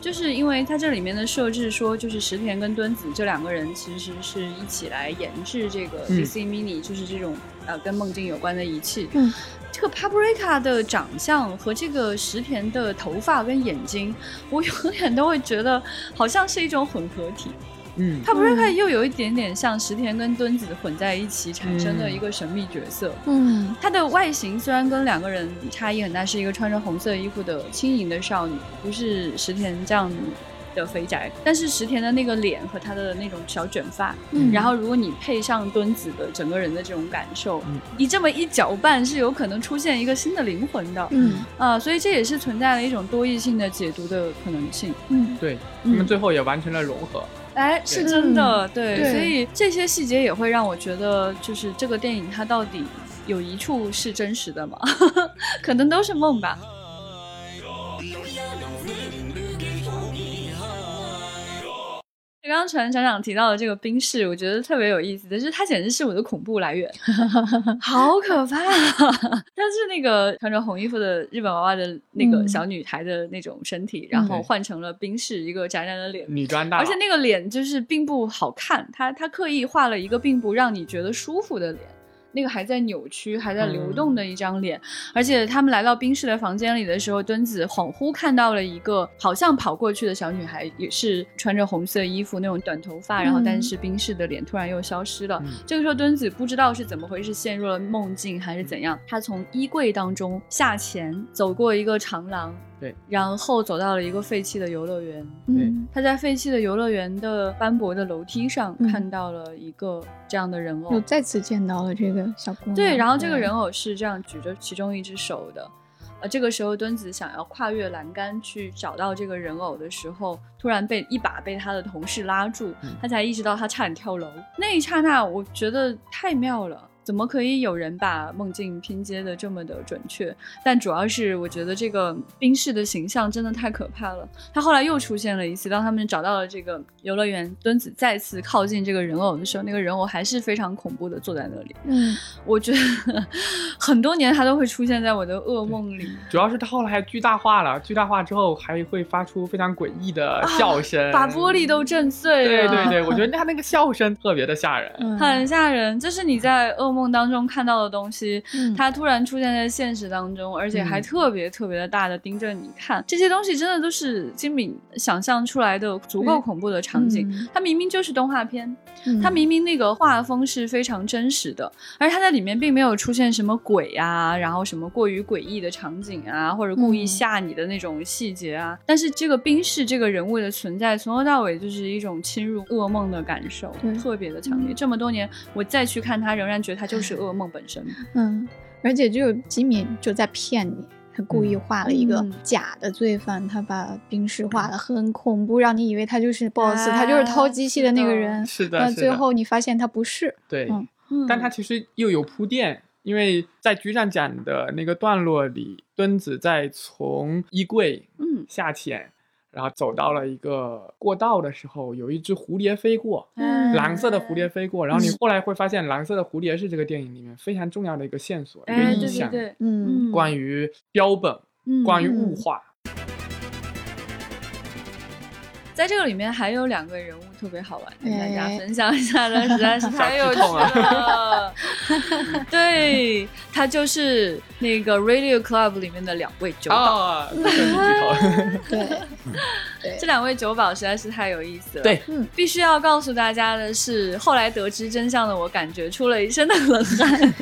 就是因为它这里面的设置说，就是石田跟敦子这两个人其实是一起来研制这个 DC Mini，就是这种呃跟梦境有关的仪器。嗯，这个 Paprika 的长相和这个石田的头发跟眼睛，我永远都会觉得好像是一种混合体。嗯，他不是看又有一点点像石田跟敦子混在一起产生的一个神秘角色。嗯，他的外形虽然跟两个人差异很大，是一个穿着红色衣服的轻盈的少女，不是石田这样的肥宅。但是石田的那个脸和他的那种小卷发，嗯，然后如果你配上敦子的整个人的这种感受，你这么一搅拌，是有可能出现一个新的灵魂的。嗯啊，所以这也是存在了一种多义性的解读的可能性。嗯，对，他们最后也完成了融合。哎，是真的，对，所以这些细节也会让我觉得，就是这个电影它到底有一处是真实的吗？可能都是梦吧。刚刚船长长提到的这个冰室，我觉得特别有意思的是，它简直是我的恐怖来源，好可怕！但是那个穿着红衣服的日本娃娃的那个小女孩的那种身体，然后换成了冰室一个宅男的脸，女装大，而且那个脸就是并不好看，他他刻意画了一个并不让你觉得舒服的脸。那个还在扭曲、还在流动的一张脸，而且他们来到冰室的房间里的时候，敦子恍惚看到了一个好像跑过去的小女孩，也是穿着红色衣服、那种短头发，然后但是冰室的脸突然又消失了。这个时候，敦子不知道是怎么回事，陷入了梦境还是怎样，他从衣柜当中下潜，走过一个长廊。对，然后走到了一个废弃的游乐园。嗯，他在废弃的游乐园的斑驳的楼梯上看到了一个这样的人偶，又再次见到了这个小姑娘。对，然后这个人偶是这样举着其中一只手的。呃，这个时候墩子想要跨越栏杆去找到这个人偶的时候，突然被一把被他的同事拉住，他才意识到他差点跳楼。那一刹那，我觉得太妙了。怎么可以有人把梦境拼接的这么的准确？但主要是我觉得这个冰室的形象真的太可怕了。他后来又出现了一次，当他们找到了这个游乐园，敦子再次靠近这个人偶的时候，那个人偶还是非常恐怖的坐在那里。嗯，我觉得很多年他都会出现在我的噩梦里。主要是他后来还巨大化了，巨大化之后还会发出非常诡异的笑声，把玻璃都震碎了。对对对，我觉得他那个笑声特别的吓人，很吓人。就是你在噩梦。梦当中看到的东西，它突然出现在现实当中，而且还特别特别的大的盯着你看。这些东西真的都是金敏想象出来的足够恐怖的场景。它明明就是动画片，它明明那个画风是非常真实的，而它在里面并没有出现什么鬼啊，然后什么过于诡异的场景啊，或者故意吓你的那种细节啊。但是这个冰室这个人物的存在，从头到尾就是一种侵入噩梦的感受，特别的强烈。这么多年，我再去看他，仍然觉得他。就是噩梦本身，嗯，而且只有吉米就在骗你。他故意画了一个假的罪犯，他把冰室画的很恐怖，让你以为他就是 boss，他就是偷机器的那个人。是的，那最后你发现他不是。对，但他其实又有铺垫，因为在局长讲的那个段落里，墩子在从衣柜嗯下潜。然后走到了一个过道的时候，有一只蝴蝶飞过，蓝色的蝴蝶飞过。然后你后来会发现，蓝色的蝴蝶是这个电影里面非常重要的一个线索，一个意象，嗯，关于标本，关于物化。在这个里面还有两个人物特别好玩，跟大家分享一下的，实在是 太有趣了。对他就是那个 Radio Club 里面的两位酒保，对。这两位酒保实在是太有意思了。对，必须要告诉大家的是，后来得知真相的我，感觉出了一身的冷汗。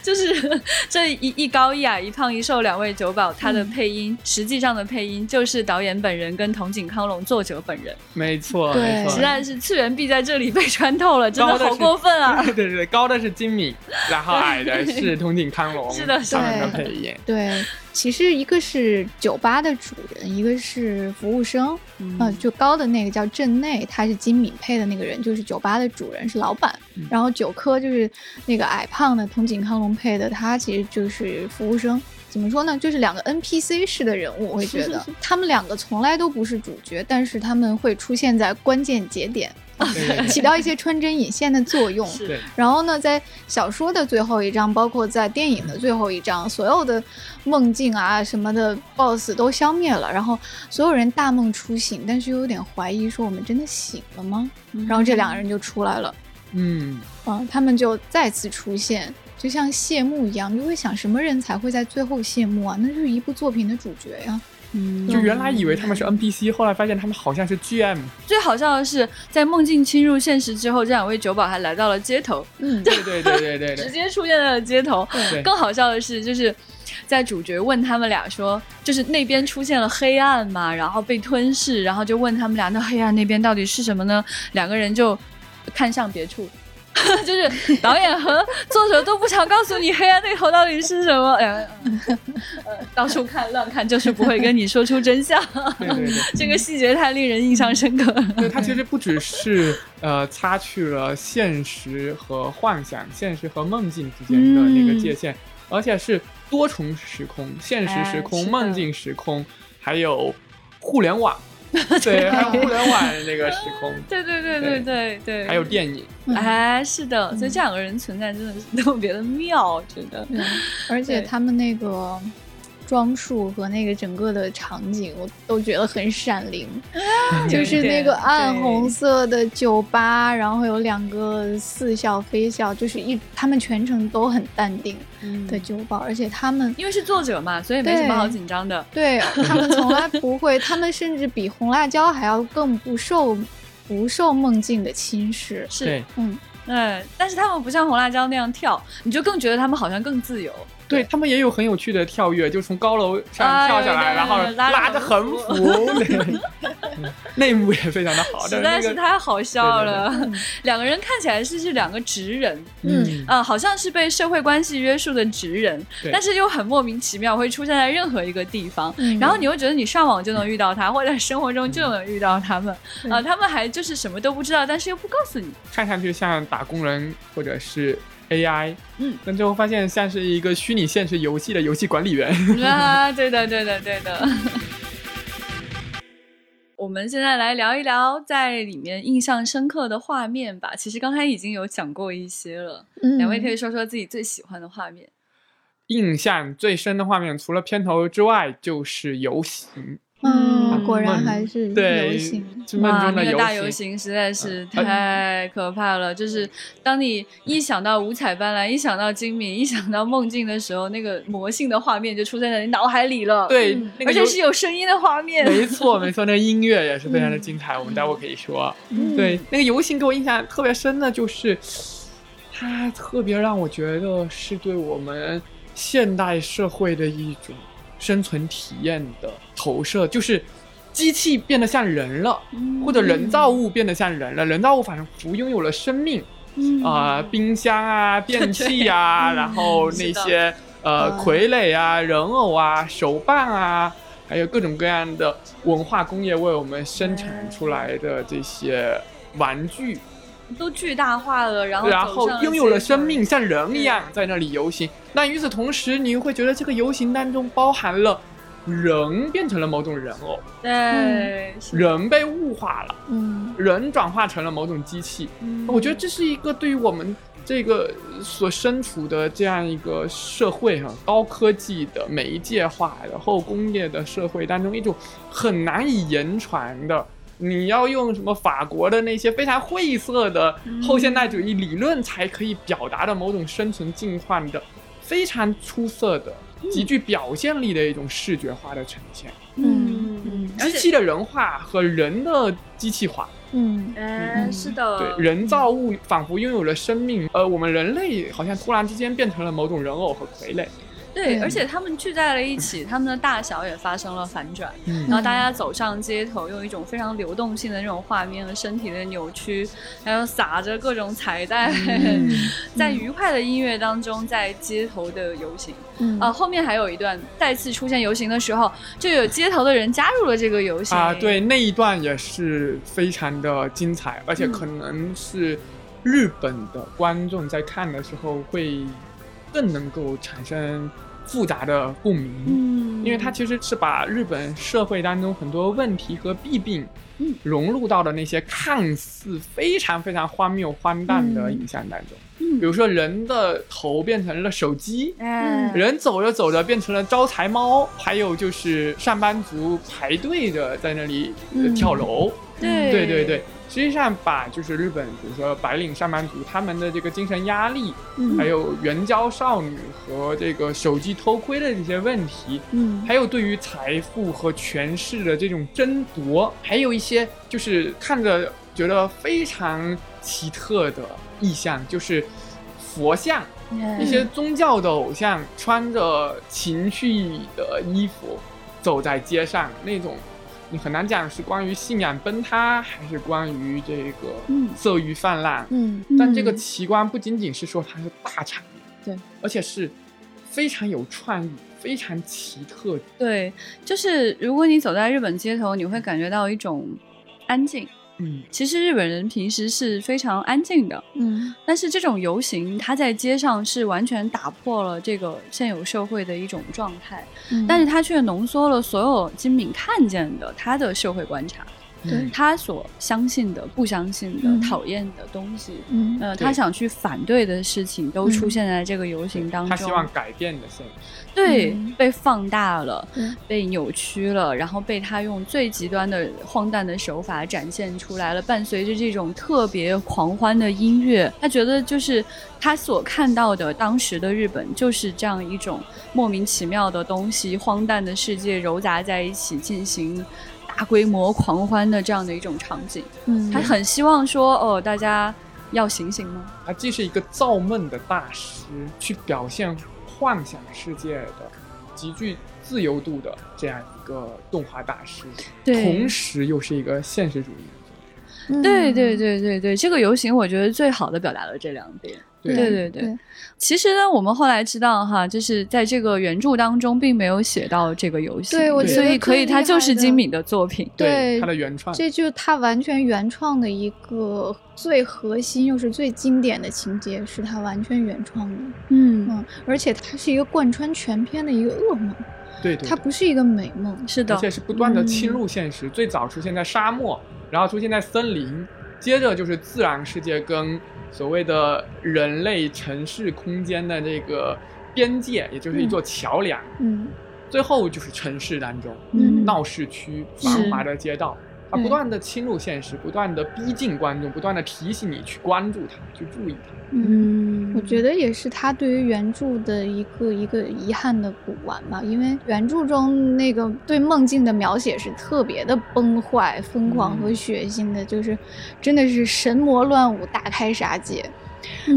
就是这一一高一矮、一胖一瘦两位酒保，他的配音，实际上的配音就是导演本人跟藤井康隆作者本人。没错，对，实在是次元壁在这里被穿透了，真的好过分啊！对对对，高的是金敏，然后矮的是通井康隆，是的，他们的配音，对。其实一个是酒吧的主人，一个是服务生，嗯，就高的那个叫镇内，他是金敏配的那个人，就是酒吧的主人，是老板。然后九科就是那个矮胖的通井康隆配的，他其实就是服务生。怎么说呢？就是两个 NPC 式的人物，我会觉得 他们两个从来都不是主角，但是他们会出现在关键节点。起到一些穿针引线的作用。是。然后呢，在小说的最后一章，包括在电影的最后一章，所有的梦境啊什么的 BOSS 都消灭了，然后所有人大梦初醒，但是又有点怀疑，说我们真的醒了吗？然后这两个人就出来了。嗯。嗯，他们就再次出现，就像谢幕一样，你会想什么人才会在最后谢幕啊？那就是一部作品的主角呀。嗯，就原来以为他们是 NPC，后来发现他们好像是 GM。最好笑的是，在梦境侵入现实之后，这两位酒保还来到了街头。嗯，对对对对对，直接出现在了街头。更好笑的是，就是在主角问他们俩说，就是那边出现了黑暗嘛，然后被吞噬，然后就问他们俩，那黑暗那边到底是什么呢？两个人就看向别处。就是导演和作者都不想告诉你黑暗那头到底是什么，哎呃，到处看乱看就是不会跟你说出真相。对对对，这个细节太令人印象深刻。对，它其实不只是呃擦去了现实和幻想、现实和梦境之间的那个界限，而且是多重时空、现实时空、梦境时空，还有互联网。对，还有互联网那个时空，对对对对对。对，还有电影，哎，是的，所以这两个人存在真的是特别的妙，我觉得，而且他们那个。装束和那个整个的场景，我都觉得很闪灵，就是那个暗红色的酒吧，然后有两个似笑非笑，就是一他们全程都很淡定的酒保，而且他们因为是作者嘛，所以没什么好紧张的。对他们从来不会，他们甚至比红辣椒还要更不受不受梦境的侵蚀。是，嗯，对，但是他们不像红辣椒那样跳，你就更觉得他们好像更自由。对。他们也有很有趣的跳跃，就从高楼上跳下来，然后拉着横幅，内幕也非常的好，实在是太好笑了。两个人看起来是是两个直人，嗯。啊，好像是被社会关系约束的直人，但是又很莫名其妙会出现在任何一个地方，然后你又觉得你上网就能遇到他，或者生活中就能遇到他们。啊，他们还就是什么都不知道，但是又不告诉你，看上去像打工人或者是。AI，嗯，但最后发现像是一个虚拟现实游戏的游戏管理员 啊，对的，对的，对的。我们现在来聊一聊在里面印象深刻的画面吧。其实刚才已经有讲过一些了，两位可以说说自己最喜欢的画面。印象最深的画面，除了片头之外，就是游行。嗯，果然还是游行哇！那个大游行实在是太可怕了。就是当你一想到五彩斑斓，一想到精明，一想到梦境的时候，那个魔性的画面就出现在你脑海里了。对，而且是有声音的画面。没错，没错，那个音乐也是非常的精彩。我们待会可以说，对那个游行给我印象特别深的就是，它特别让我觉得是对我们现代社会的一种。生存体验的投射，就是机器变得像人了，或者人造物变得像人了。人造物仿佛拥有了生命，啊，冰箱啊，电器啊，然后那些呃傀儡啊、人偶啊、手办啊，还有各种各样的文化工业为我们生产出来的这些玩具。都巨大化了，然后然后拥有了生命，像人一样在那里游行。那与此同时，你会觉得这个游行当中包含了人变成了某种人偶，对，人被物化了，嗯，人转化成了某种机器。我觉得这是一个对于我们这个所身处的这样一个社会哈，高科技的媒介化的后工业的社会当中一种很难以言传的。你要用什么法国的那些非常晦涩的后现代主义理论才可以表达的某种生存进化的非常出色的、极具表现力的一种视觉化的呈现。嗯，机器的人化和人的机器化。嗯，哎，是的，对，人造物仿佛拥有了生命，呃，我们人类好像突然之间变成了某种人偶和傀儡。对，而且他们聚在了一起，他们的大小也发生了反转。然后大家走上街头，用一种非常流动性的那种画面和身体的扭曲，还有撒着各种彩带，在愉快的音乐当中，在街头的游行。啊，后面还有一段再次出现游行的时候，就有街头的人加入了这个游行啊。对，那一段也是非常的精彩，而且可能是日本的观众在看的时候会更能够产生。复杂的共鸣，嗯，因为它其实是把日本社会当中很多问题和弊病，嗯，融入到了那些看似非常非常荒谬荒诞的影像当中，嗯，比如说人的头变成了手机，嗯，人走着走着变成了招财猫，还有就是上班族排队的在那里跳楼，对。对对对。实际上，把就是日本，比如说白领上班族他们的这个精神压力，还有援交少女和这个手机偷窥的这些问题，嗯，还有对于财富和权势的这种争夺，还有一些就是看着觉得非常奇特的意象，就是佛像，一些宗教的偶像穿着情趣的衣服走在街上那种。你很难讲是关于信仰崩塌，还是关于这个色欲泛滥。嗯，但这个奇观不仅仅是说它是大场面，对，而且是非常有创意、非常奇特。对，就是如果你走在日本街头，你会感觉到一种安静。嗯，其实日本人平时是非常安静的，嗯，但是这种游行，它在街上是完全打破了这个现有社会的一种状态，但是它却浓缩了所有金敏看见的他的社会观察。他所相信的、不相信的、讨厌的东西，嗯，呃，他想去反对的事情，都出现在这个游行当中。他希望改变的现实，对，被放大了，被扭曲了，然后被他用最极端的荒诞的手法展现出来了。伴随着这种特别狂欢的音乐，他觉得就是他所看到的当时的日本，就是这样一种莫名其妙的东西，荒诞的世界糅杂在一起进行。大规模狂欢的这样的一种场景，嗯，他很希望说，哦，大家要醒醒吗？他既是一个造梦的大师，去表现幻想世界的极具自由度的这样一个动画大师，同时又是一个现实主义者。对对对对对，这个游行我觉得最好的表达了这两点。对。对对，其实呢，我们后来知道哈，就是在这个原著当中并没有写到这个游戏，对，所以可以，它就是金敏的作品，对，它的原创，这就是他完全原创的一个最核心又是最经典的情节，是他完全原创的，嗯。嗯，而且它是一个贯穿全篇的一个噩梦，对，它不是一个美梦，是的，而且是不断的侵入现实，最早出现在沙漠，然后出现在森林，接着就是自然世界跟。所谓的人类城市空间的这个边界，也就是一座桥梁。嗯，最后就是城市当中，嗯，闹市区、繁华的街道。它不断的侵入现实，不断的逼近观众，不断的提醒你去关注它，去注意它。嗯，我觉得也是他对于原著的一个一个遗憾的补完吧，因为原著中那个对梦境的描写是特别的崩坏、疯狂和血腥的，就是真的是神魔乱舞、大开杀戒。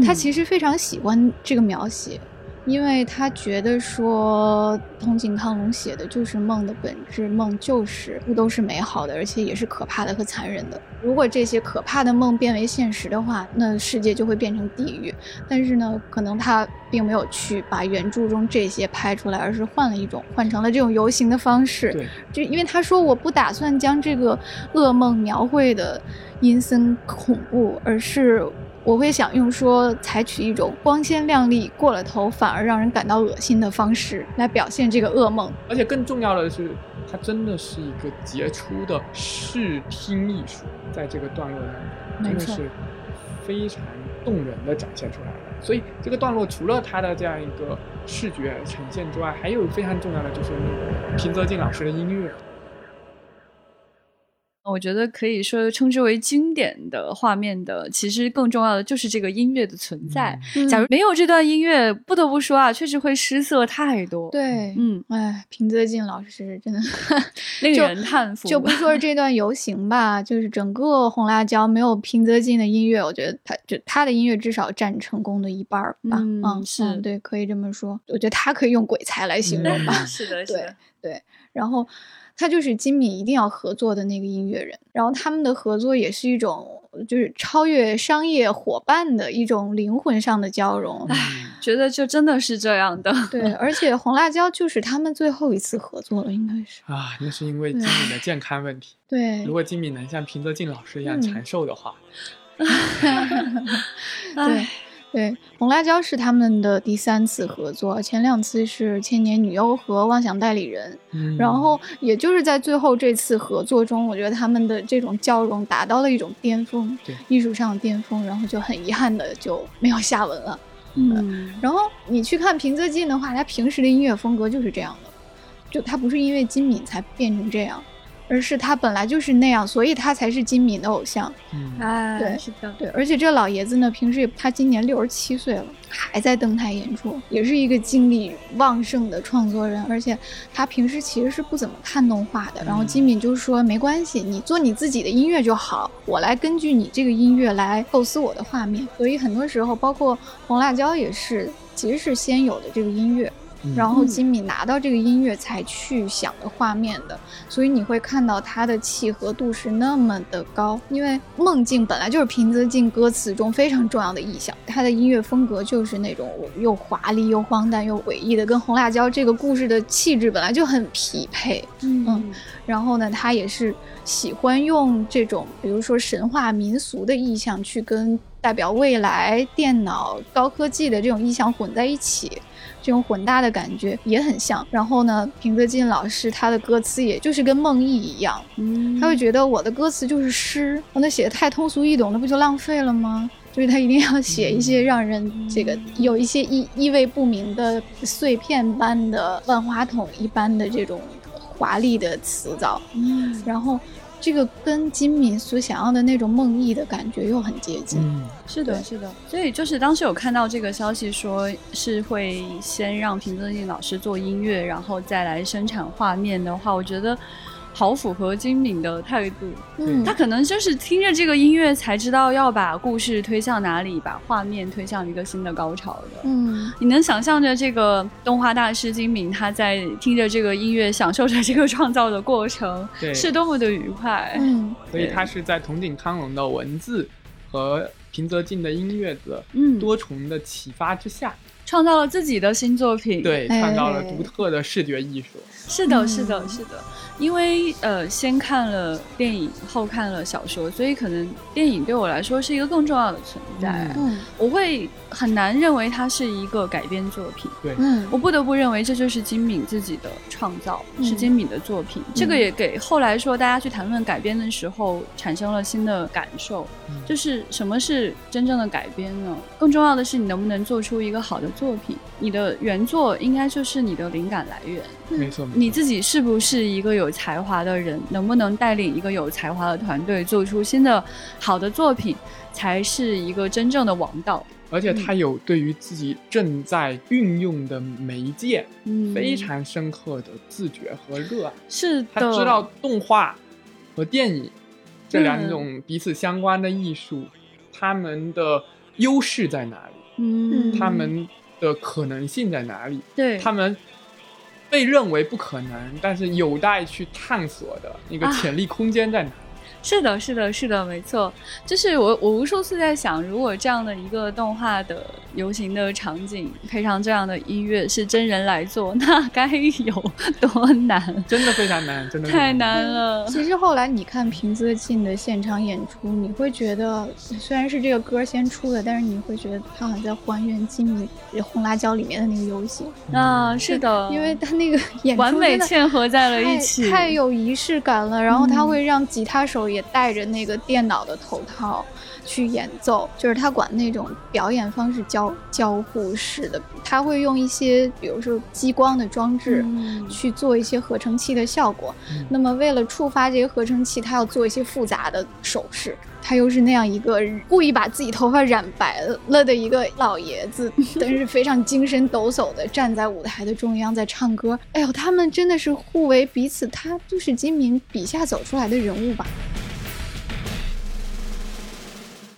他其实非常喜欢这个描写。因为他觉得说通井康隆写的就是梦的本质，梦就是不都是美好的，而且也是可怕的和残忍的。如果这些可怕的梦变为现实的话，那世界就会变成地狱。但是呢，可能他并没有去把原著中这些拍出来，而是换了一种，换成了这种游行的方式。对，就因为他说我不打算将这个噩梦描绘的阴森恐怖，而是。我会想用说采取一种光鲜亮丽、过了头反而让人感到恶心的方式来表现这个噩梦，而且更重要的是，它真的是一个杰出的视听艺术，在这个段落当中真的是非常动人的展现出来了。所以这个段落除了它的这样一个视觉呈现之外，还有非常重要的就是那个平泽静老师的音乐。我觉得可以说称之为经典的画面的，其实更重要的就是这个音乐的存在。假如没有这段音乐，不得不说啊，确实会失色太多。对，嗯，哎，平泽静老师真的 令人叹服。就不说这段游行吧，就是整个红辣椒没有平泽静的音乐，我觉得他就他的音乐至少占成功的一半吧。嗯，是对，可以这么说。我觉得他可以用鬼才来形容吧。是的，对对，然后。他就是金敏一定要合作的那个音乐人，然后他们的合作也是一种就是超越商业伙伴的一种灵魂上的交融。唉，觉得就真的是这样的。对，而且红辣椒就是他们最后一次合作了，应该是啊，那是因为金敏的 健康问题。对，如果金敏能像平泽静老师一样长寿的话 对。对，红辣椒是他们的第三次合作，前两次是《千年女优》和《妄想代理人》，然后也就是在最后这次合作中，我觉得他们的这种交融达到了一种巅峰，对艺术上的巅峰，然后就很遗憾的就没有下文了。嗯，然后你去看平泽进的话，他平时的音乐风格就是这样的，就他不是因为金敏才变成这样。而是他本来就是那样，所以他才是金敏的偶像。嗯，哎，对，是的，对。而且这老爷子呢，平时也他今年六十七岁了，还在登台演出，也是一个精力旺盛的创作人。而且他平时其实是不怎么看动画的。然后金敏就说：“没关系，你做你自己的音乐就好，我来根据你这个音乐来构思我的画面。”所以很多时候，包括红辣椒也是，其实是先有的这个音乐。然后金敏拿到这个音乐才去想的画面的，所以你会看到它的契合度是那么的高。因为梦境本来就是平泽静歌词中非常重要的意象，他的音乐风格就是那种又华丽又荒诞又诡异的，跟红辣椒这个故事的气质本来就很匹配。嗯，然后呢，他也是喜欢用这种比如说神话民俗的意象去跟代表未来电脑高科技的这种意象混在一起。这种混搭的感觉也很像。然后呢，平泽进老师他的歌词也就是跟梦忆一样，他会觉得我的歌词就是诗，那写的太通俗易懂，那不就浪费了吗？就是他一定要写一些让人这个有一些意意味不明的碎片般的万花筒一般的这种华丽的词藻，嗯，然后。这个跟金敏所想要的那种梦呓的感觉又很接近。嗯，是的，是的。所以就是当时有看到这个消息，说是会先让平泽静老师做音乐，然后再来生产画面的话，我觉得。好符合金敏的态度，嗯，他可能就是听着这个音乐才知道要把故事推向哪里，把画面推向一个新的高潮的。嗯，你能想象着这个动画大师金敏他在听着这个音乐，享受着这个创造的过程，对，是多么的愉快。嗯，所以他是在筒井康隆的文字和平泽静的音乐的嗯。多重的启发之下，创造了自己的新作品，对，创造了独特的视觉艺术。是的，是的，是的。因为呃，先看了电影，后看了小说，所以可能电影对我来说是一个更重要的存在。嗯，我会很难认为它是一个改编作品。对，嗯，我不得不认为这就是金敏自己的创造，是金敏的作品。这个也给后来说大家去谈论改编的时候产生了新的感受，就是什么是真正的改编呢？更重要的是你能不能做出一个好的作品？你的原作应该就是你的灵感来源。没错，你自己是不是一个有才华的人？能不能带领一个有才华的团队做出新的好的作品，才是一个真正的王道。而且他有对于自己正在运用的媒介非常深刻的自觉和热爱。是的，他知道动画和电影这两种彼此相关的艺术，他们的优势在哪里？嗯，他们。的可能性在哪里？对，他们被认为不可能，但是有待去探索的那个潜力空间在哪？是的，是的，是的，没错。就是我，我无数次在想，如果这样的一个动画的游行的场景配上这样的音乐是真人来做，那该有多难？真的非常难，真的太难了。其实后来你看平泽进的现场演出，你会觉得虽然是这个歌先出的，但是你会觉得他好像在还原金米红辣椒里面的那个游戏啊，是的，因为他那个演完美嵌合在了一起，太有仪式感了。然后他会让吉他手。也戴着那个电脑的头套去演奏，就是他管那种表演方式交交互式的，他会用一些比如说激光的装置去做一些合成器的效果。那么为了触发这些合成器，他要做一些复杂的手势。他又是那样一个故意把自己头发染白了的一个老爷子，但是非常精神抖擞的站在舞台的中央在唱歌。哎呦，他们真的是互为彼此，他就是金敏笔下走出来的人物吧。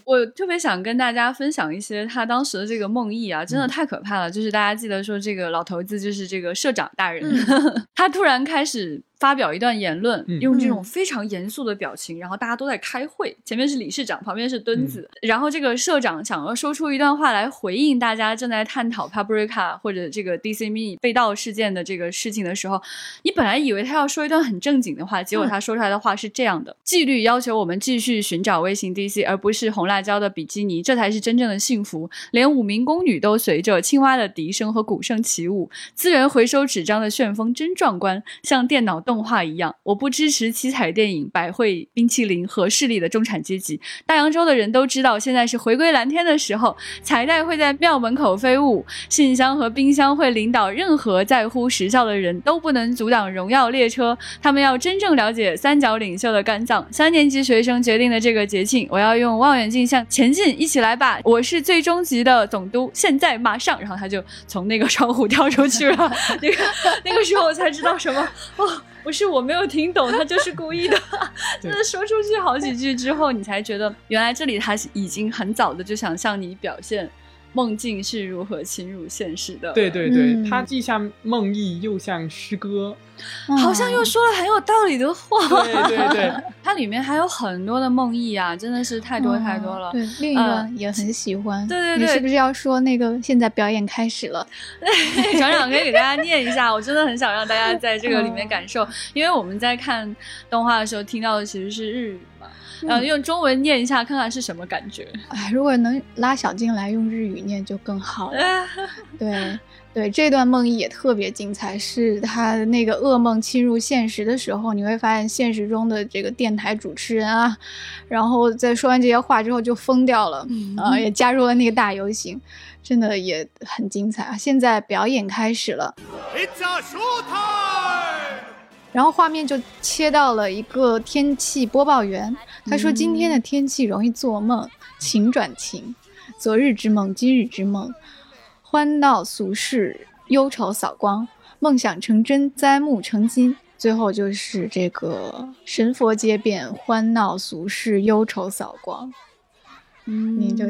我特别想跟大家分享一些他当时的这个梦呓啊，真的太可怕了。就是大家记得说，这个老头子就是这个社长大人，他突然开始。发表一段言论，用这种非常严肃的表情，然后大家都在开会，前面是理事长，旁边是墩子，然后这个社长想要说出一段话来回应大家正在探讨 Paprika 或者这个 DC Mini 被盗事件的这个事情的时候，你本来以为他要说一段很正经的话，结果他说出来的话是这样的：纪律要求我们继续寻找微型 DC，而不是红辣椒的比基尼，这才是真正的幸福。连五名宫女都随着青蛙的笛声和鼓声起舞，资源回收纸张的旋风真壮观，像电脑动。画一样，我不支持七彩电影、百汇冰淇淋和势力的中产阶级。大洋洲的人都知道，现在是回归蓝天的时候。彩带会在庙门口飞舞，信箱和冰箱会领导任何在乎时效的人，都不能阻挡荣耀列车。他们要真正了解三角领袖的肝脏。三年级学生决定的这个节庆，我要用望远镜向前进，一起来吧！我是最终级的总督，现在马上。然后他就从那个窗户 跳出去了。那个那个时候我才知道什么哦。不是我没有听懂，他就是故意的。真的说出去好几句之后，你才觉得原来这里他已经很早的就想向你表现。梦境是如何侵入现实的？对对对，它既像梦呓，又像诗歌，好像又说了很有道理的话。对对对，它里面还有很多的梦呓啊，真的是太多太多了。对，另一个也很喜欢。对对对，你是不是要说那个现在表演开始了？船长可以给大家念一下，我真的很想让大家在这个里面感受，因为我们在看动画的时候听到的其实是日语嘛。嗯，用中文念一下，看看是什么感觉。哎，如果能拉小静来用日语念就更好了。对对，这段梦呓也特别精彩，是他那个噩梦侵入现实的时候，你会发现现实中的这个电台主持人啊，然后在说完这些话之后就疯掉了，啊，也加入了那个大游行，真的也很精彩啊！现在表演开始了。然后画面就切到了一个天气播报员，他说：“今天的天气容易做梦，晴转晴，昨日之梦，今日之梦，欢闹俗世，忧愁扫光，梦想成真，栽木成金。最后就是这个神佛皆变，欢闹俗世，忧愁扫光。嗯，你就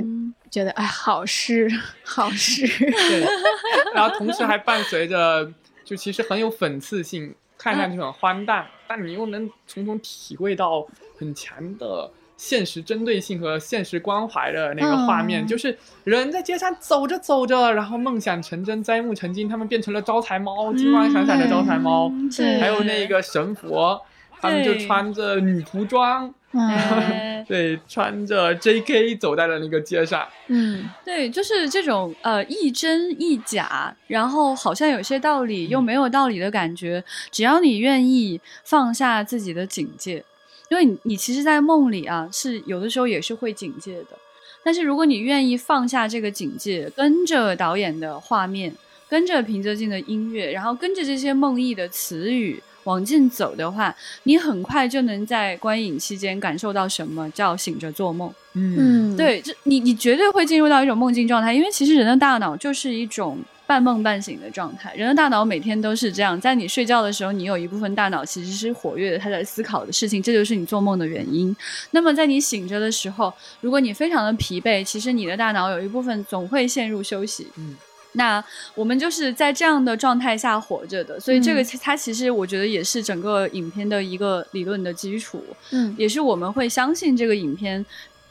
觉得哎，好诗，好诗。对，然后同时还伴随着，就其实很有讽刺性。”看上去很荒诞，但你又能从中体会到很强的现实针对性和现实关怀的那个画面。就是人在街上走着走着，然后梦想成真，栽木成金，他们变成了招财猫，金光闪闪的招财猫。还有那个神佛，他们就穿着女仆装。对，穿着 J.K. 走在了那个街上。嗯，对，就是这种呃亦真亦假，然后好像有些道理又没有道理的感觉。只要你愿意放下自己的警戒，因为你你其实，在梦里啊，是有的时候也是会警戒的。但是如果你愿意放下这个警戒，跟着导演的画面，跟着平泽静的音乐，然后跟着这些梦呓的词语。往进走的话，你很快就能在观影期间感受到什么叫醒着做梦。嗯，对，这你你绝对会进入到一种梦境状态，因为其实人的大脑就是一种半梦半醒的状态。人的大脑每天都是这样，在你睡觉的时候，你有一部分大脑其实是活跃的，他在思考的事情，这就是你做梦的原因。那么在你醒着的时候，如果你非常的疲惫，其实你的大脑有一部分总会陷入休息。嗯。那我们就是在这样的状态下活着的，所以这个它其实我觉得也是整个影片的一个理论的基础，嗯，也是我们会相信这个影片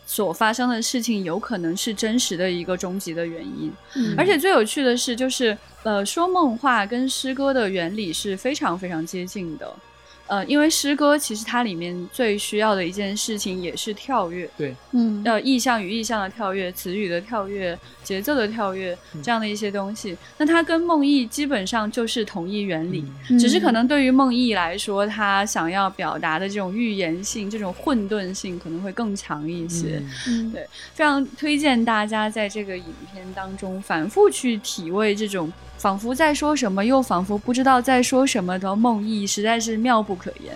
所发生的事情有可能是真实的一个终极的原因。嗯。而且最有趣的是，就是呃，说梦话跟诗歌的原理是非常非常接近的。呃，因为诗歌其实它里面最需要的一件事情也是跳跃，对，嗯。呃，意象与意象的跳跃，词语的跳跃，节奏的跳跃，这样的一些东西。那它跟梦呓基本上就是同一原理，嗯只是可能对于梦呓来说，它想要表达的这种预言性、这种混沌性可能会更强一些。嗯对非常推荐大家在这个影片当中反复去体味这种仿佛在说什么，又仿佛不知道在说什么的梦呓，实在是妙不可言。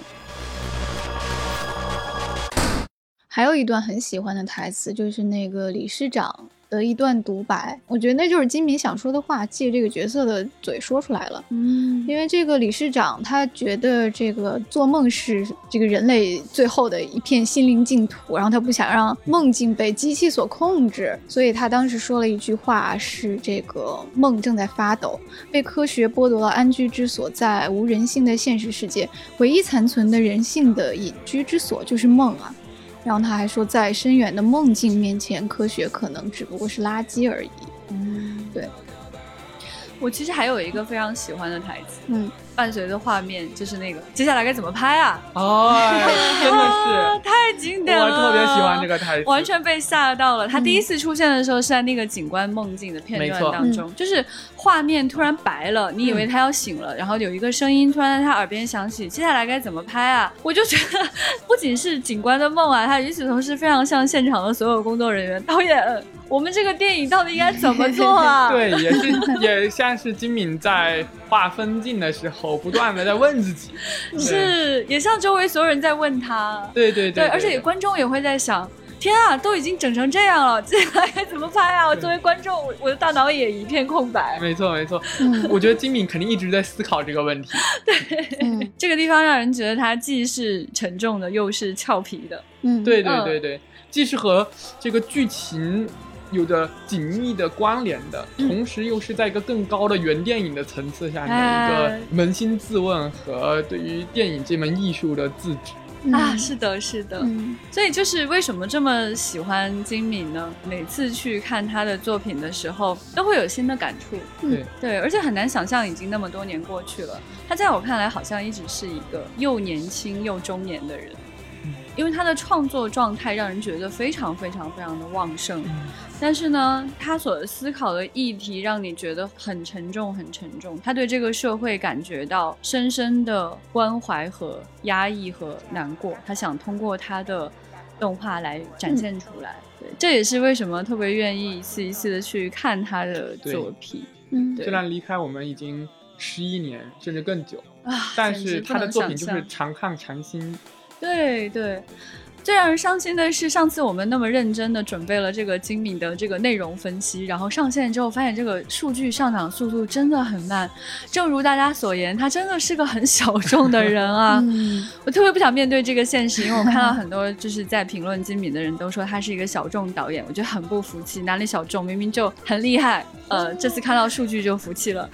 还有一段很喜欢的台词，就是那个理事长的一段独白，我觉得那就是金敏想说的话，借这个角色的嘴说出来了。嗯因为这个理事长他觉得这个做梦是这个人类最后的一片心灵净土，然后他不想让梦境被机器所控制，所以他当时说了一句话：是这个梦正在发抖，被科学剥夺了安居之所，在无人性的现实世界，唯一残存的人性的隐居之所就是梦啊。然后他还说，在深远的梦境面前，科学可能只不过是垃圾而已。嗯，对。我其实还有一个非常喜欢的台词，嗯，伴随着画面就是那个接下来该怎么拍啊？哦，真的啊是，太经典了，我特别喜欢这个台词，完全被吓到了。他第一次出现的时候是在那个警官梦境的片段当中，就是画面突然白了，你以为他要醒了，然后有一个声音突然在他耳边响起，接下来该怎么拍啊？我就觉得不仅是警官的梦啊，他与此同时非常像现场的所有工作人员、导演。我们这个电影到底应该怎么做啊？对，也是也像是金敏在画分镜的时候，不断的在问自己，是也像周围所有人在问他。对对对，而且观众也会在想。天啊，都已经整成这样了，接下来该怎么拍啊？我作为观众，我我的大脑也一片空白。没错没错，我觉得金敏肯定一直在思考这个问题。对，嗯、这个地方让人觉得他既是沉重的，又是俏皮的。嗯，对对对对，既是和这个剧情。有着紧密的关联的，同时又是在一个更高的原电影的层次下面，一个扪心自问和对于电影这门艺术的自知。嗯、啊，是的，是的，嗯、所以就是为什么这么喜欢金敏呢？每次去看他的作品的时候，都会有新的感触。对对，而且很难想象，已经那么多年过去了，他在我看来好像一直是一个又年轻又中年的人。因为他的创作状态让人觉得非常非常非常的旺盛，但是呢，他所思考的议题让你觉得很沉重，很沉重。他对这个社会感觉到深深的关怀和压抑和难过，他想通过他的动画来展现出来。对，这也是为什么特别愿意一次一次的去看他的作品。嗯，虽然离开我们已经十一年甚至更久啊，但是他的作品就是常看常新。对对，最让人伤心的是，上次我们那么认真的准备了这个精敏的这个内容分析，然后上线之后发现这个数据上涨速度真的很慢。正如大家所言，他真的是个很小众的人啊！嗯、我特别不想面对这个现实，因为我看到很多就是在评论精敏的人都说他是一个小众导演，我觉得很不服气。哪里小众？明明就很厉害。呃，这次看到数据就服气了，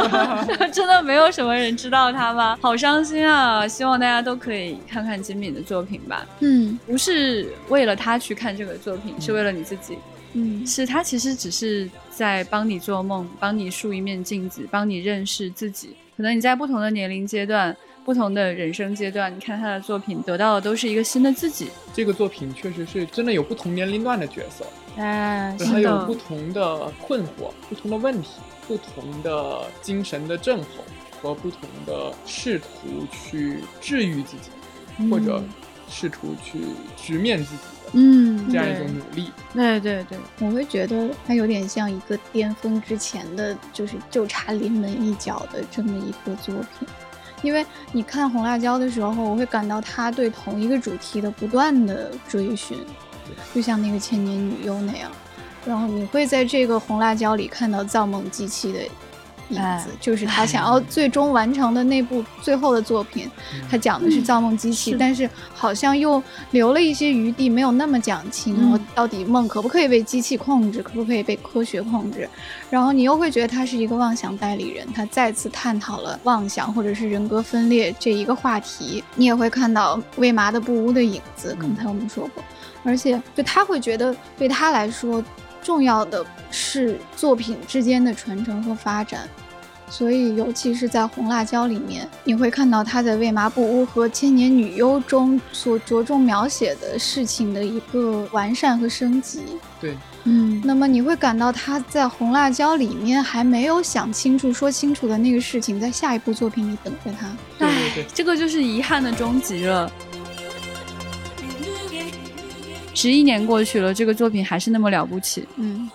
真的没有什么人知道他吗？好伤心啊！希望大家都可以看看金敏的作品吧。嗯，不是为了他去看这个作品，是为了你自己。嗯，是他其实只是在帮你做梦，帮你竖一面镜子，帮你认识自己。可能你在不同的年龄阶段、不同的人生阶段，你看他的作品，得到的都是一个新的自己。这个作品确实是真的有不同年龄段的角色。哎，他有不同的困惑、不同的问题、不同的精神的症候和不同的试图去治愈自己，嗯、或者试图去直面自己的，嗯，这样一种努力。对对对，我会觉得它有点像一个巅峰之前的，就是就差临门一脚的这么一个作品。因为你看《红辣椒》的时候，我会感到他对同一个主题的不断的追寻。就像那个千年女优那样，然后你会在这个红辣椒里看到造梦机器的影子，就是他想要最终完成的那部最后的作品。他讲的是造梦机器，但是好像又留了一些余地，没有那么讲清，到底梦可不可以被机器控制，可不可以被科学控制？然后你又会觉得他是一个妄想代理人，他再次探讨了妄想或者是人格分裂这一个话题。你也会看到未麻的布屋的影子，刚才我们说过，而且就他会觉得对他来说。重要的是作品之间的传承和发展，所以尤其是在《红辣椒》里面，你会看到他在《为麻布屋》和《千年女优》中所着重描写的事情的一个完善和升级。对，嗯，那么你会感到他在《红辣椒》里面还没有想清楚、说清楚的那个事情，在下一部作品里等着他。对对对，这个就是遗憾的终极了。十一年过去了，这个作品还是那么了不起。嗯，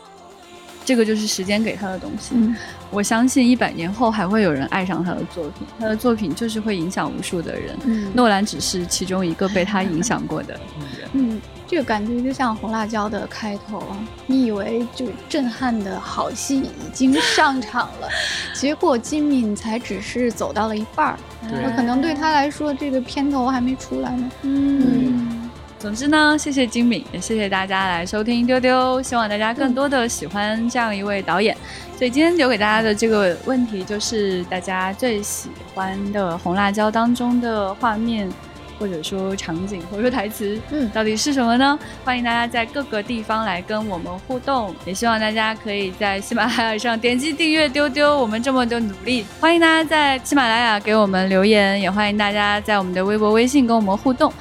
这个就是时间给他的东西。嗯，我相信一百年后还会有人爱上他的作品。他的作品就是会影响无数的人。嗯，诺兰只是其中一个被他影响过的人。嗯，这个感觉就像《红辣椒》的开头啊，你以为就震撼的好戏已经上场了，结果金敏才只是走到了一半儿。对，可能对他来说，这个片头还没出来呢。嗯。总之呢，谢谢金敏，也谢谢大家来收听丢丢。希望大家更多的喜欢这样一位导演。所以今天留给大家的这个问题就是，大家最喜欢的《红辣椒》当中的画面，或者说场景，或者说台词，嗯，到底是什么呢？欢迎大家在各个地方来跟我们互动。也希望大家可以在喜马拉雅上点击订阅丢丢。我们这么的努力，欢迎大家在喜马拉雅给我们留言，也欢迎大家在我们的微博、微信跟我们互动。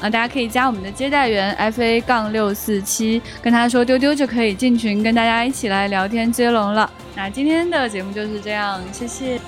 啊，大家可以加我们的接待员 f a 杠六四七，跟他说丢丢就可以进群，跟大家一起来聊天接龙了。那今天的节目就是这样，谢谢。